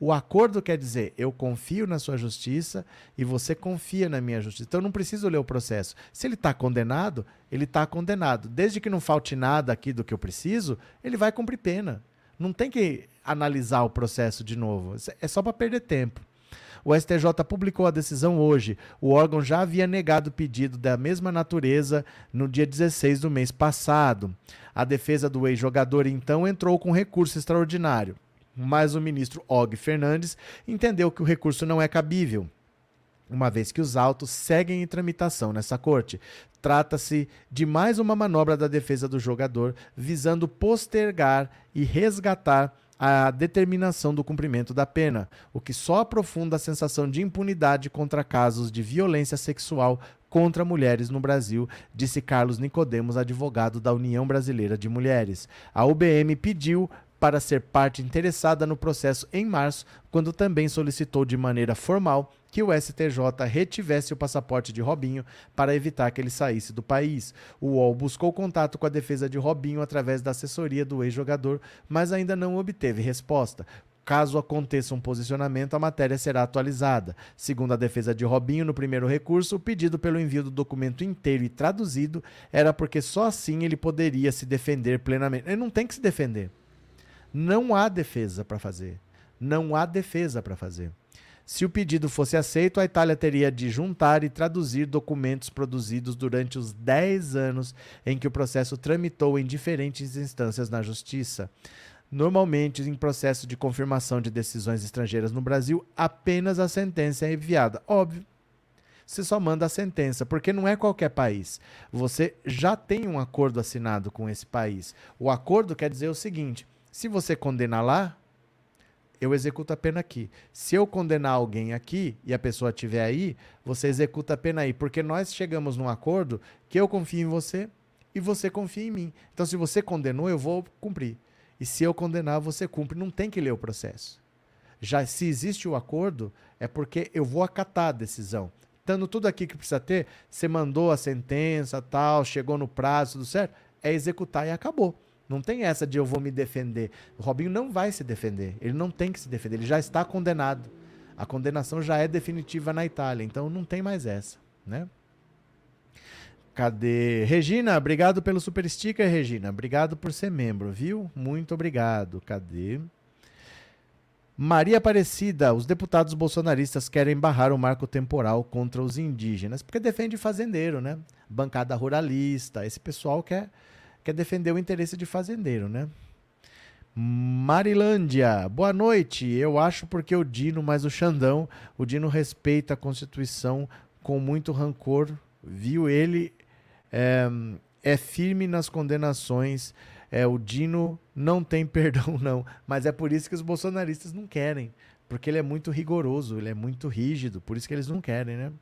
O acordo quer dizer, eu confio na sua justiça e você confia na minha justiça. Então eu não preciso ler o processo. Se ele está condenado, ele está condenado. Desde que não falte nada aqui do que eu preciso, ele vai cumprir pena. Não tem que analisar o processo de novo. É só para perder tempo. O STJ publicou a decisão hoje. O órgão já havia negado pedido da mesma natureza no dia 16 do mês passado. A defesa do ex-jogador então entrou com recurso extraordinário. Mas o ministro Og Fernandes entendeu que o recurso não é cabível uma vez que os autos seguem em tramitação nessa corte. Trata-se de mais uma manobra da defesa do jogador visando postergar e resgatar a determinação do cumprimento da pena, o que só aprofunda a sensação de impunidade contra casos de violência sexual contra mulheres no Brasil, disse Carlos Nicodemos, advogado da União Brasileira de Mulheres. A UBM pediu para ser parte interessada no processo em março, quando também solicitou de maneira formal que o STJ retivesse o passaporte de Robinho para evitar que ele saísse do país. O UOL buscou contato com a defesa de Robinho através da assessoria do ex-jogador, mas ainda não obteve resposta. Caso aconteça um posicionamento, a matéria será atualizada. Segundo a defesa de Robinho, no primeiro recurso, o pedido pelo envio do documento inteiro e traduzido era porque só assim ele poderia se defender plenamente. Ele não tem que se defender. Não há defesa para fazer. Não há defesa para fazer. Se o pedido fosse aceito, a Itália teria de juntar e traduzir documentos produzidos durante os 10 anos em que o processo tramitou em diferentes instâncias na justiça. Normalmente, em processo de confirmação de decisões estrangeiras no Brasil, apenas a sentença é enviada. Óbvio. Você só manda a sentença, porque não é qualquer país. Você já tem um acordo assinado com esse país. O acordo quer dizer o seguinte: se você condenar lá, eu executo a pena aqui. Se eu condenar alguém aqui e a pessoa estiver aí, você executa a pena aí. Porque nós chegamos num acordo que eu confio em você e você confia em mim. Então, se você condenou, eu vou cumprir. E se eu condenar, você cumpre. Não tem que ler o processo. Já se existe o acordo, é porque eu vou acatar a decisão. Estando tudo aqui que precisa ter, você mandou a sentença, tal, chegou no prazo, tudo certo, é executar e acabou. Não tem essa de eu vou me defender. O Robinho não vai se defender. Ele não tem que se defender. Ele já está condenado. A condenação já é definitiva na Itália. Então não tem mais essa, né? Cadê? Regina, obrigado pelo super sticker, Regina. Obrigado por ser membro, viu? Muito obrigado. Cadê? Maria Aparecida, os deputados bolsonaristas querem barrar o marco temporal contra os indígenas, porque defende fazendeiro, né? Bancada ruralista, esse pessoal quer quer defender o interesse de fazendeiro, né? Marilândia, boa noite. Eu acho porque o Dino, mais o Xandão, o Dino respeita a Constituição com muito rancor, viu? Ele é, é firme nas condenações. É, o Dino não tem perdão, não. Mas é por isso que os bolsonaristas não querem. Porque ele é muito rigoroso, ele é muito rígido, por isso que eles não querem, né?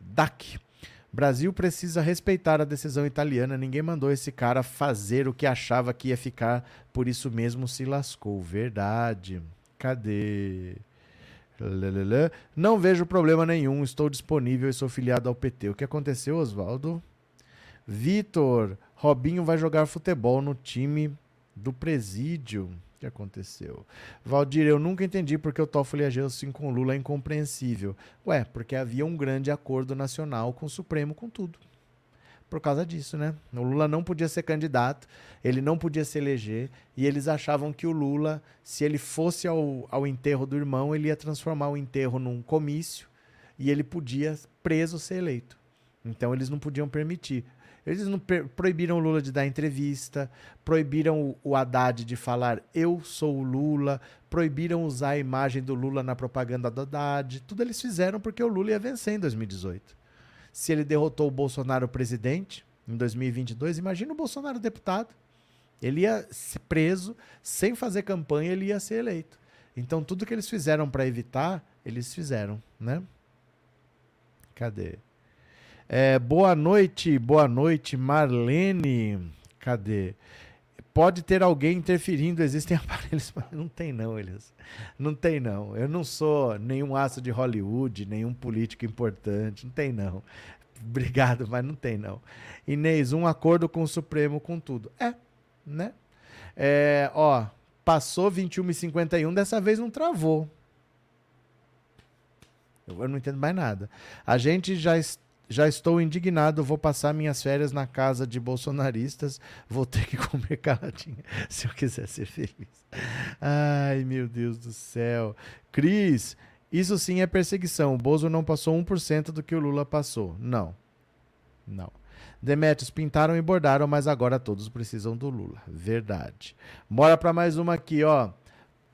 DAC. Brasil precisa respeitar a decisão italiana. Ninguém mandou esse cara fazer o que achava que ia ficar, por isso mesmo se lascou. Verdade. Cadê? Não vejo problema nenhum. Estou disponível e sou filiado ao PT. O que aconteceu, Oswaldo? Vitor, Robinho vai jogar futebol no time do presídio que aconteceu? Valdir, eu nunca entendi porque o Toffoli agiu assim com Lula é incompreensível. Ué, porque havia um grande acordo nacional com o Supremo com tudo. Por causa disso, né? O Lula não podia ser candidato, ele não podia se eleger, e eles achavam que o Lula, se ele fosse ao, ao enterro do irmão, ele ia transformar o enterro num comício e ele podia, preso, ser eleito. Então eles não podiam permitir. Eles não proibiram o Lula de dar entrevista, proibiram o, Haddad de falar eu sou o Lula, proibiram usar a imagem do Lula na propaganda do Haddad. Tudo eles fizeram porque o Lula ia vencer em 2018. Se ele derrotou o Bolsonaro presidente em 2022, imagina o Bolsonaro deputado. Ele ia ser preso, sem fazer campanha, ele ia ser eleito. Então tudo que eles fizeram para evitar, eles fizeram, né? Cadê? É, boa noite, boa noite, Marlene. Cadê? Pode ter alguém interferindo, existem aparelhos, não tem não, eles. Não tem não. Eu não sou nenhum aço de Hollywood, nenhum político importante, não tem não. Obrigado, mas não tem não. Inês, um acordo com o Supremo com tudo. É, né? É, ó, passou 21 e 51, dessa vez não travou. Eu não entendo mais nada. A gente já está já estou indignado, vou passar minhas férias na casa de bolsonaristas, vou ter que comer caladinha se eu quiser ser feliz. Ai, meu Deus do céu. Cris, isso sim é perseguição. O Bozo não passou 1% do que o Lula passou. Não. Não. Demetrios pintaram e bordaram, mas agora todos precisam do Lula. Verdade. Bora para mais uma aqui, ó.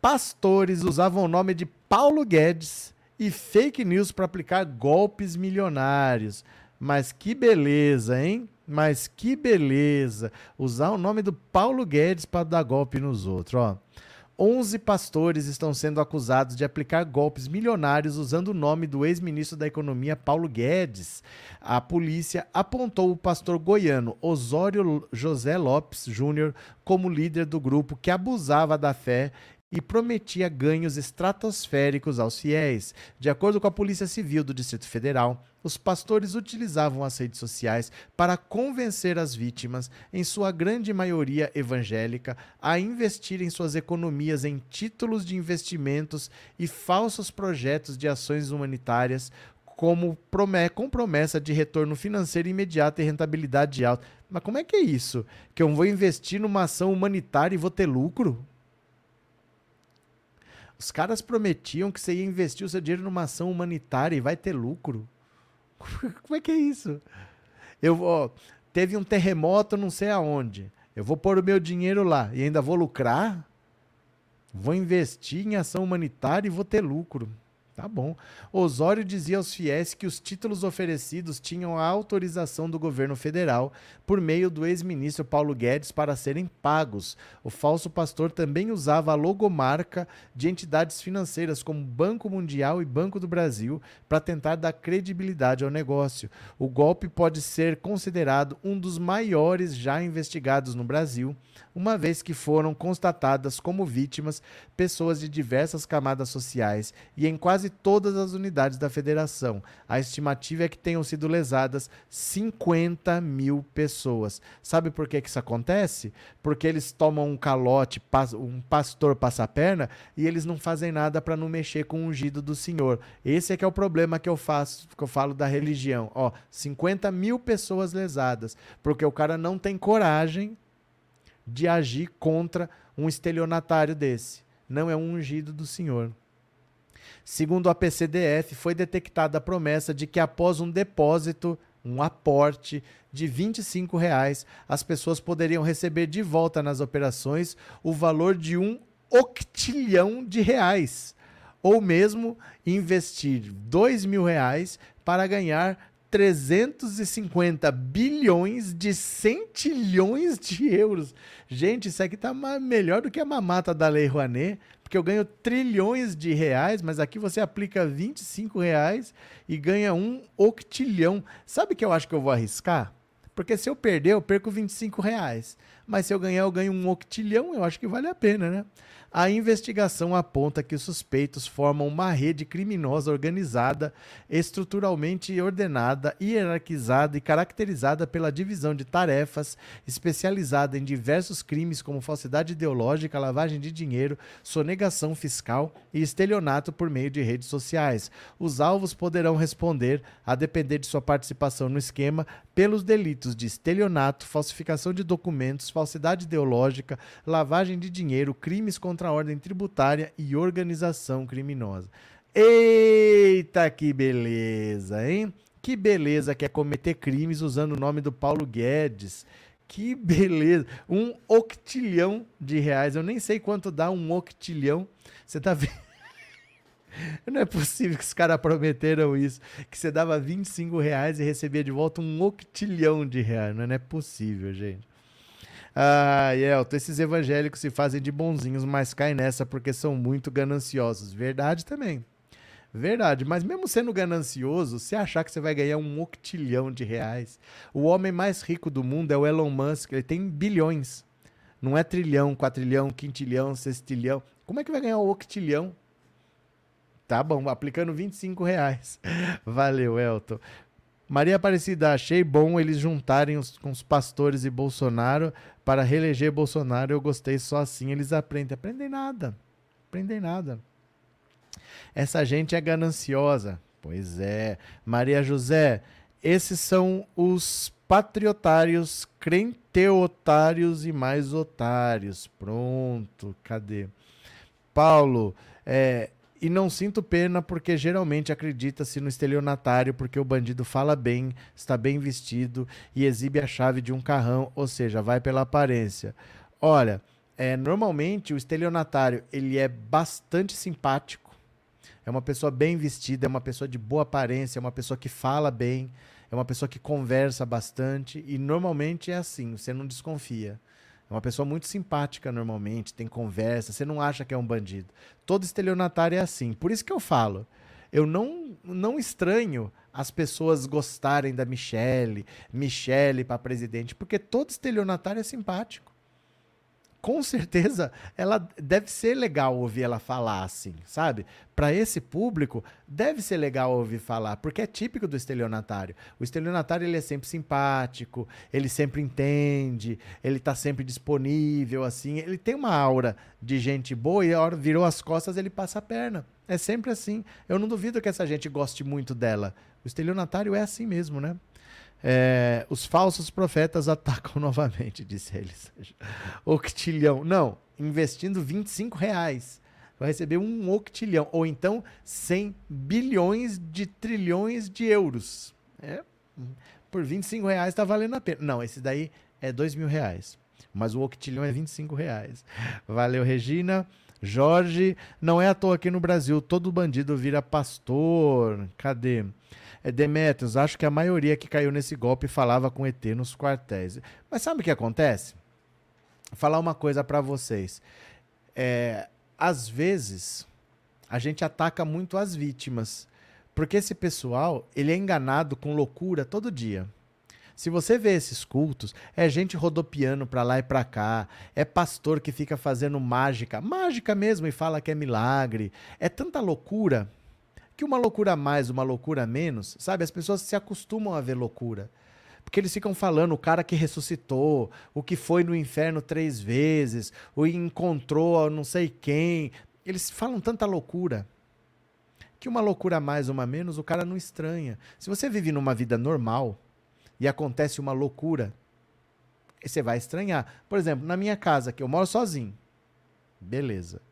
Pastores usavam o nome de Paulo Guedes e fake news para aplicar golpes milionários. Mas que beleza, hein? Mas que beleza. Usar o nome do Paulo Guedes para dar golpe nos outros, ó. 11 pastores estão sendo acusados de aplicar golpes milionários usando o nome do ex-ministro da Economia Paulo Guedes. A polícia apontou o pastor goiano Osório José Lopes Júnior como líder do grupo que abusava da fé e prometia ganhos estratosféricos aos fiéis. De acordo com a Polícia Civil do Distrito Federal, os pastores utilizavam as redes sociais para convencer as vítimas, em sua grande maioria evangélica, a investirem suas economias em títulos de investimentos e falsos projetos de ações humanitárias, como com promessa de retorno financeiro imediato e rentabilidade alta. Mas como é que é isso? Que eu vou investir numa ação humanitária e vou ter lucro? Os caras prometiam que você ia investir o seu dinheiro numa ação humanitária e vai ter lucro. Como é que é isso? Eu vou. Teve um terremoto não sei aonde. Eu vou pôr o meu dinheiro lá e ainda vou lucrar? Vou investir em ação humanitária e vou ter lucro. Tá bom. Osório dizia aos fiéis que os títulos oferecidos tinham a autorização do governo federal por meio do ex-ministro Paulo Guedes para serem pagos. O falso pastor também usava a logomarca de entidades financeiras como Banco Mundial e Banco do Brasil para tentar dar credibilidade ao negócio. O golpe pode ser considerado um dos maiores já investigados no Brasil, uma vez que foram constatadas como vítimas pessoas de diversas camadas sociais e em quase quase todas as unidades da federação. A estimativa é que tenham sido lesadas 50 mil pessoas. Sabe por que, que isso acontece? Porque eles tomam um calote, um pastor passa a perna e eles não fazem nada para não mexer com o ungido do Senhor. Esse é que é o problema que eu faço, que eu falo da religião. Ó, 50 mil pessoas lesadas, porque o cara não tem coragem de agir contra um estelionatário desse. Não é um ungido do Senhor. Segundo a PCDF, foi detectada a promessa de que após um depósito, um aporte de 25 reais, as pessoas poderiam receber de volta nas operações o valor de um octilhão de reais, ou mesmo investir dois mil reais para ganhar 350 bilhões de centilhões de euros. Gente, isso aqui tá melhor do que a mamata da Lei Rouanet, porque eu ganho trilhões de reais, mas aqui você aplica 25 reais e ganha um octilhão. Sabe que eu acho que eu vou arriscar? Porque se eu perder, eu perco 25 reais. Mas se eu ganhar, eu ganho um octilhão, eu acho que vale a pena, né? A investigação aponta que os suspeitos formam uma rede criminosa organizada, estruturalmente ordenada, hierarquizada e caracterizada pela divisão de tarefas, especializada em diversos crimes como falsidade ideológica, lavagem de dinheiro, sonegação fiscal e estelionato por meio de redes sociais. Os alvos poderão responder, a depender de sua participação no esquema, pelos delitos de estelionato, falsificação de documentos, falsidade ideológica, lavagem de dinheiro, crimes contra a ordem tributária e organização criminosa. Eita, que beleza, hein? Que beleza que é cometer crimes usando o nome do Paulo Guedes. Que beleza! Um octilhão de reais. Eu nem sei quanto dá um octilhão. Você tá vendo? Não é possível que os caras prometeram isso. Que você dava 25 reais e recebia de volta um octilhão de reais. Não é possível, gente. Ah, Elton, esses evangélicos se fazem de bonzinhos, mas caem nessa porque são muito gananciosos. Verdade também. Verdade, mas mesmo sendo ganancioso, se achar que você vai ganhar um octilhão de reais, o homem mais rico do mundo é o Elon Musk, ele tem bilhões. Não é trilhão, quatrilhão, quintilhão, sextilhão. Como é que vai ganhar um octilhão? Tá bom, aplicando 25 reais. Valeu, Elton. Maria Aparecida, achei bom eles juntarem os, com os pastores e Bolsonaro para reeleger Bolsonaro. Eu gostei só assim, eles aprendem. Aprendem nada. Aprendem nada. Essa gente é gananciosa. Pois é. Maria José, esses são os patriotários, crenteotários e mais otários. Pronto, cadê? Paulo, é, e não sinto pena porque geralmente acredita-se no estelionatário porque o bandido fala bem, está bem vestido e exibe a chave de um carrão, ou seja, vai pela aparência. Olha, é, normalmente o estelionatário ele é bastante simpático, é uma pessoa bem vestida, é uma pessoa de boa aparência, é uma pessoa que fala bem, é uma pessoa que conversa bastante e normalmente é assim, você não desconfia. É uma pessoa muito simpática normalmente, tem conversa, você não acha que é um bandido. Todo estelionatário é assim. Por isso que eu falo, eu não, não estranho as pessoas gostarem da Michelle, Michelle para presidente, porque todo estelionatário é simpático com certeza ela deve ser legal ouvir ela falar assim, sabe? Para esse público deve ser legal ouvir falar, porque é típico do estelionatário. O estelionatário ele é sempre simpático, ele sempre entende, ele tá sempre disponível assim, ele tem uma aura de gente boa e a hora virou as costas ele passa a perna. É sempre assim. Eu não duvido que essa gente goste muito dela. O estelionatário é assim mesmo, né? É, os falsos profetas atacam novamente, disse eles. Octilhão. Não, investindo 25 reais. Vai receber um octilhão. Ou então 100 bilhões de trilhões de euros. É, por 25 reais está valendo a pena. Não, esse daí é 2 mil reais. Mas o octilhão é 25 reais. Valeu, Regina. Jorge, não é à toa aqui no Brasil, todo bandido vira pastor. Cadê? É Demetrios, acho que a maioria que caiu nesse golpe falava com ET nos quartéis. Mas sabe o que acontece? Vou falar uma coisa para vocês. É, às vezes, a gente ataca muito as vítimas. Porque esse pessoal, ele é enganado com loucura todo dia. Se você vê esses cultos, é gente rodopiando para lá e para cá, é pastor que fica fazendo mágica, mágica mesmo e fala que é milagre. É tanta loucura que uma loucura a mais, uma loucura a menos, sabe? As pessoas se acostumam a ver loucura. Porque eles ficam falando o cara que ressuscitou, o que foi no inferno três vezes, o encontrou não sei quem. Eles falam tanta loucura que uma loucura a mais, uma a menos, o cara não estranha. Se você vive numa vida normal, e acontece uma loucura, você vai estranhar. Por exemplo, na minha casa, que eu moro sozinho. Beleza.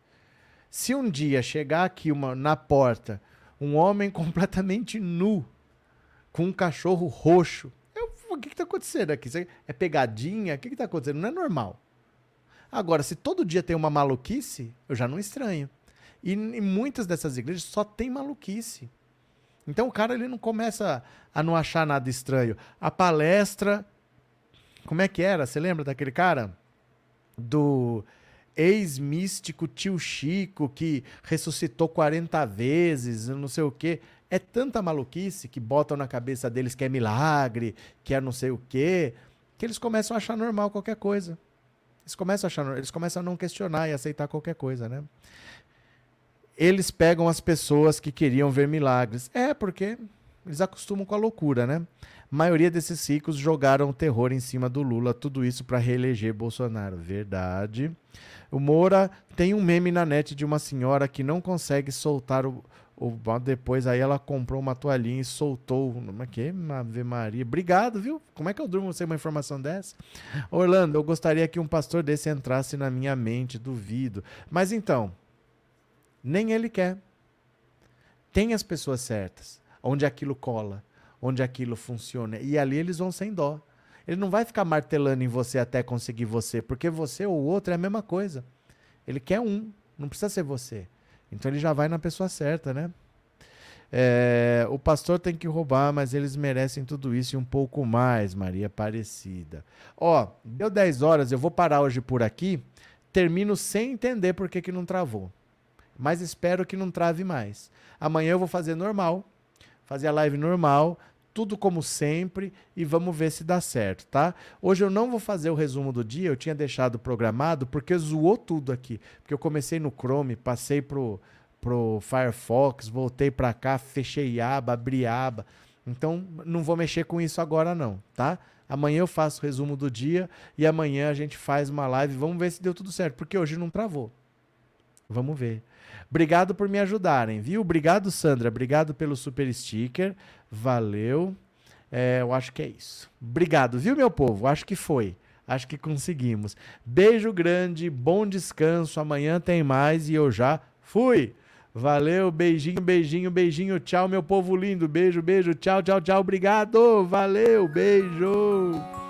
Se um dia chegar aqui uma, na porta um homem completamente nu, com um cachorro roxo, eu, o que está acontecendo aqui? É pegadinha? O que está acontecendo? Não é normal. Agora, se todo dia tem uma maluquice, eu já não estranho. E em muitas dessas igrejas só tem maluquice. Então o cara ele não começa a não achar nada estranho. A palestra, como é que era? Você lembra daquele cara do ex-místico tio Chico que ressuscitou 40 vezes, não sei o quê. É tanta maluquice que botam na cabeça deles que é milagre, que é não sei o quê, que eles começam a achar normal qualquer coisa. Eles começam a achar, eles começam a não questionar e aceitar qualquer coisa, né? eles pegam as pessoas que queriam ver milagres. É, porque eles acostumam com a loucura, né? A maioria desses ricos jogaram terror em cima do Lula, tudo isso para reeleger Bolsonaro. Verdade. O Moura tem um meme na net de uma senhora que não consegue soltar o, o depois aí ela comprou uma toalhinha e soltou. Como é que? Ave Maria. Obrigado, viu? Como é que eu durmo sem uma informação dessa? Orlando, eu gostaria que um pastor desse entrasse na minha mente, duvido. Mas então, nem ele quer. Tem as pessoas certas, onde aquilo cola, onde aquilo funciona. E ali eles vão sem dó. Ele não vai ficar martelando em você até conseguir você, porque você ou o outro é a mesma coisa. Ele quer um, não precisa ser você. Então ele já vai na pessoa certa, né? É, o pastor tem que roubar, mas eles merecem tudo isso e um pouco mais, Maria Aparecida. Ó, deu 10 horas, eu vou parar hoje por aqui. Termino sem entender por que, que não travou mas espero que não trave mais. Amanhã eu vou fazer normal, fazer a live normal, tudo como sempre e vamos ver se dá certo, tá? Hoje eu não vou fazer o resumo do dia, eu tinha deixado programado porque zoou tudo aqui. Porque eu comecei no Chrome, passei pro, pro Firefox, voltei para cá, fechei aba, abri aba. Então não vou mexer com isso agora não, tá? Amanhã eu faço o resumo do dia e amanhã a gente faz uma live, vamos ver se deu tudo certo, porque hoje não travou. Vamos ver. Obrigado por me ajudarem, viu? Obrigado, Sandra. Obrigado pelo super sticker. Valeu. É, eu acho que é isso. Obrigado, viu, meu povo? Acho que foi. Acho que conseguimos. Beijo grande, bom descanso. Amanhã tem mais e eu já fui. Valeu, beijinho, beijinho, beijinho. Tchau, meu povo lindo. Beijo, beijo. Tchau, tchau, tchau. Obrigado. Valeu, beijo.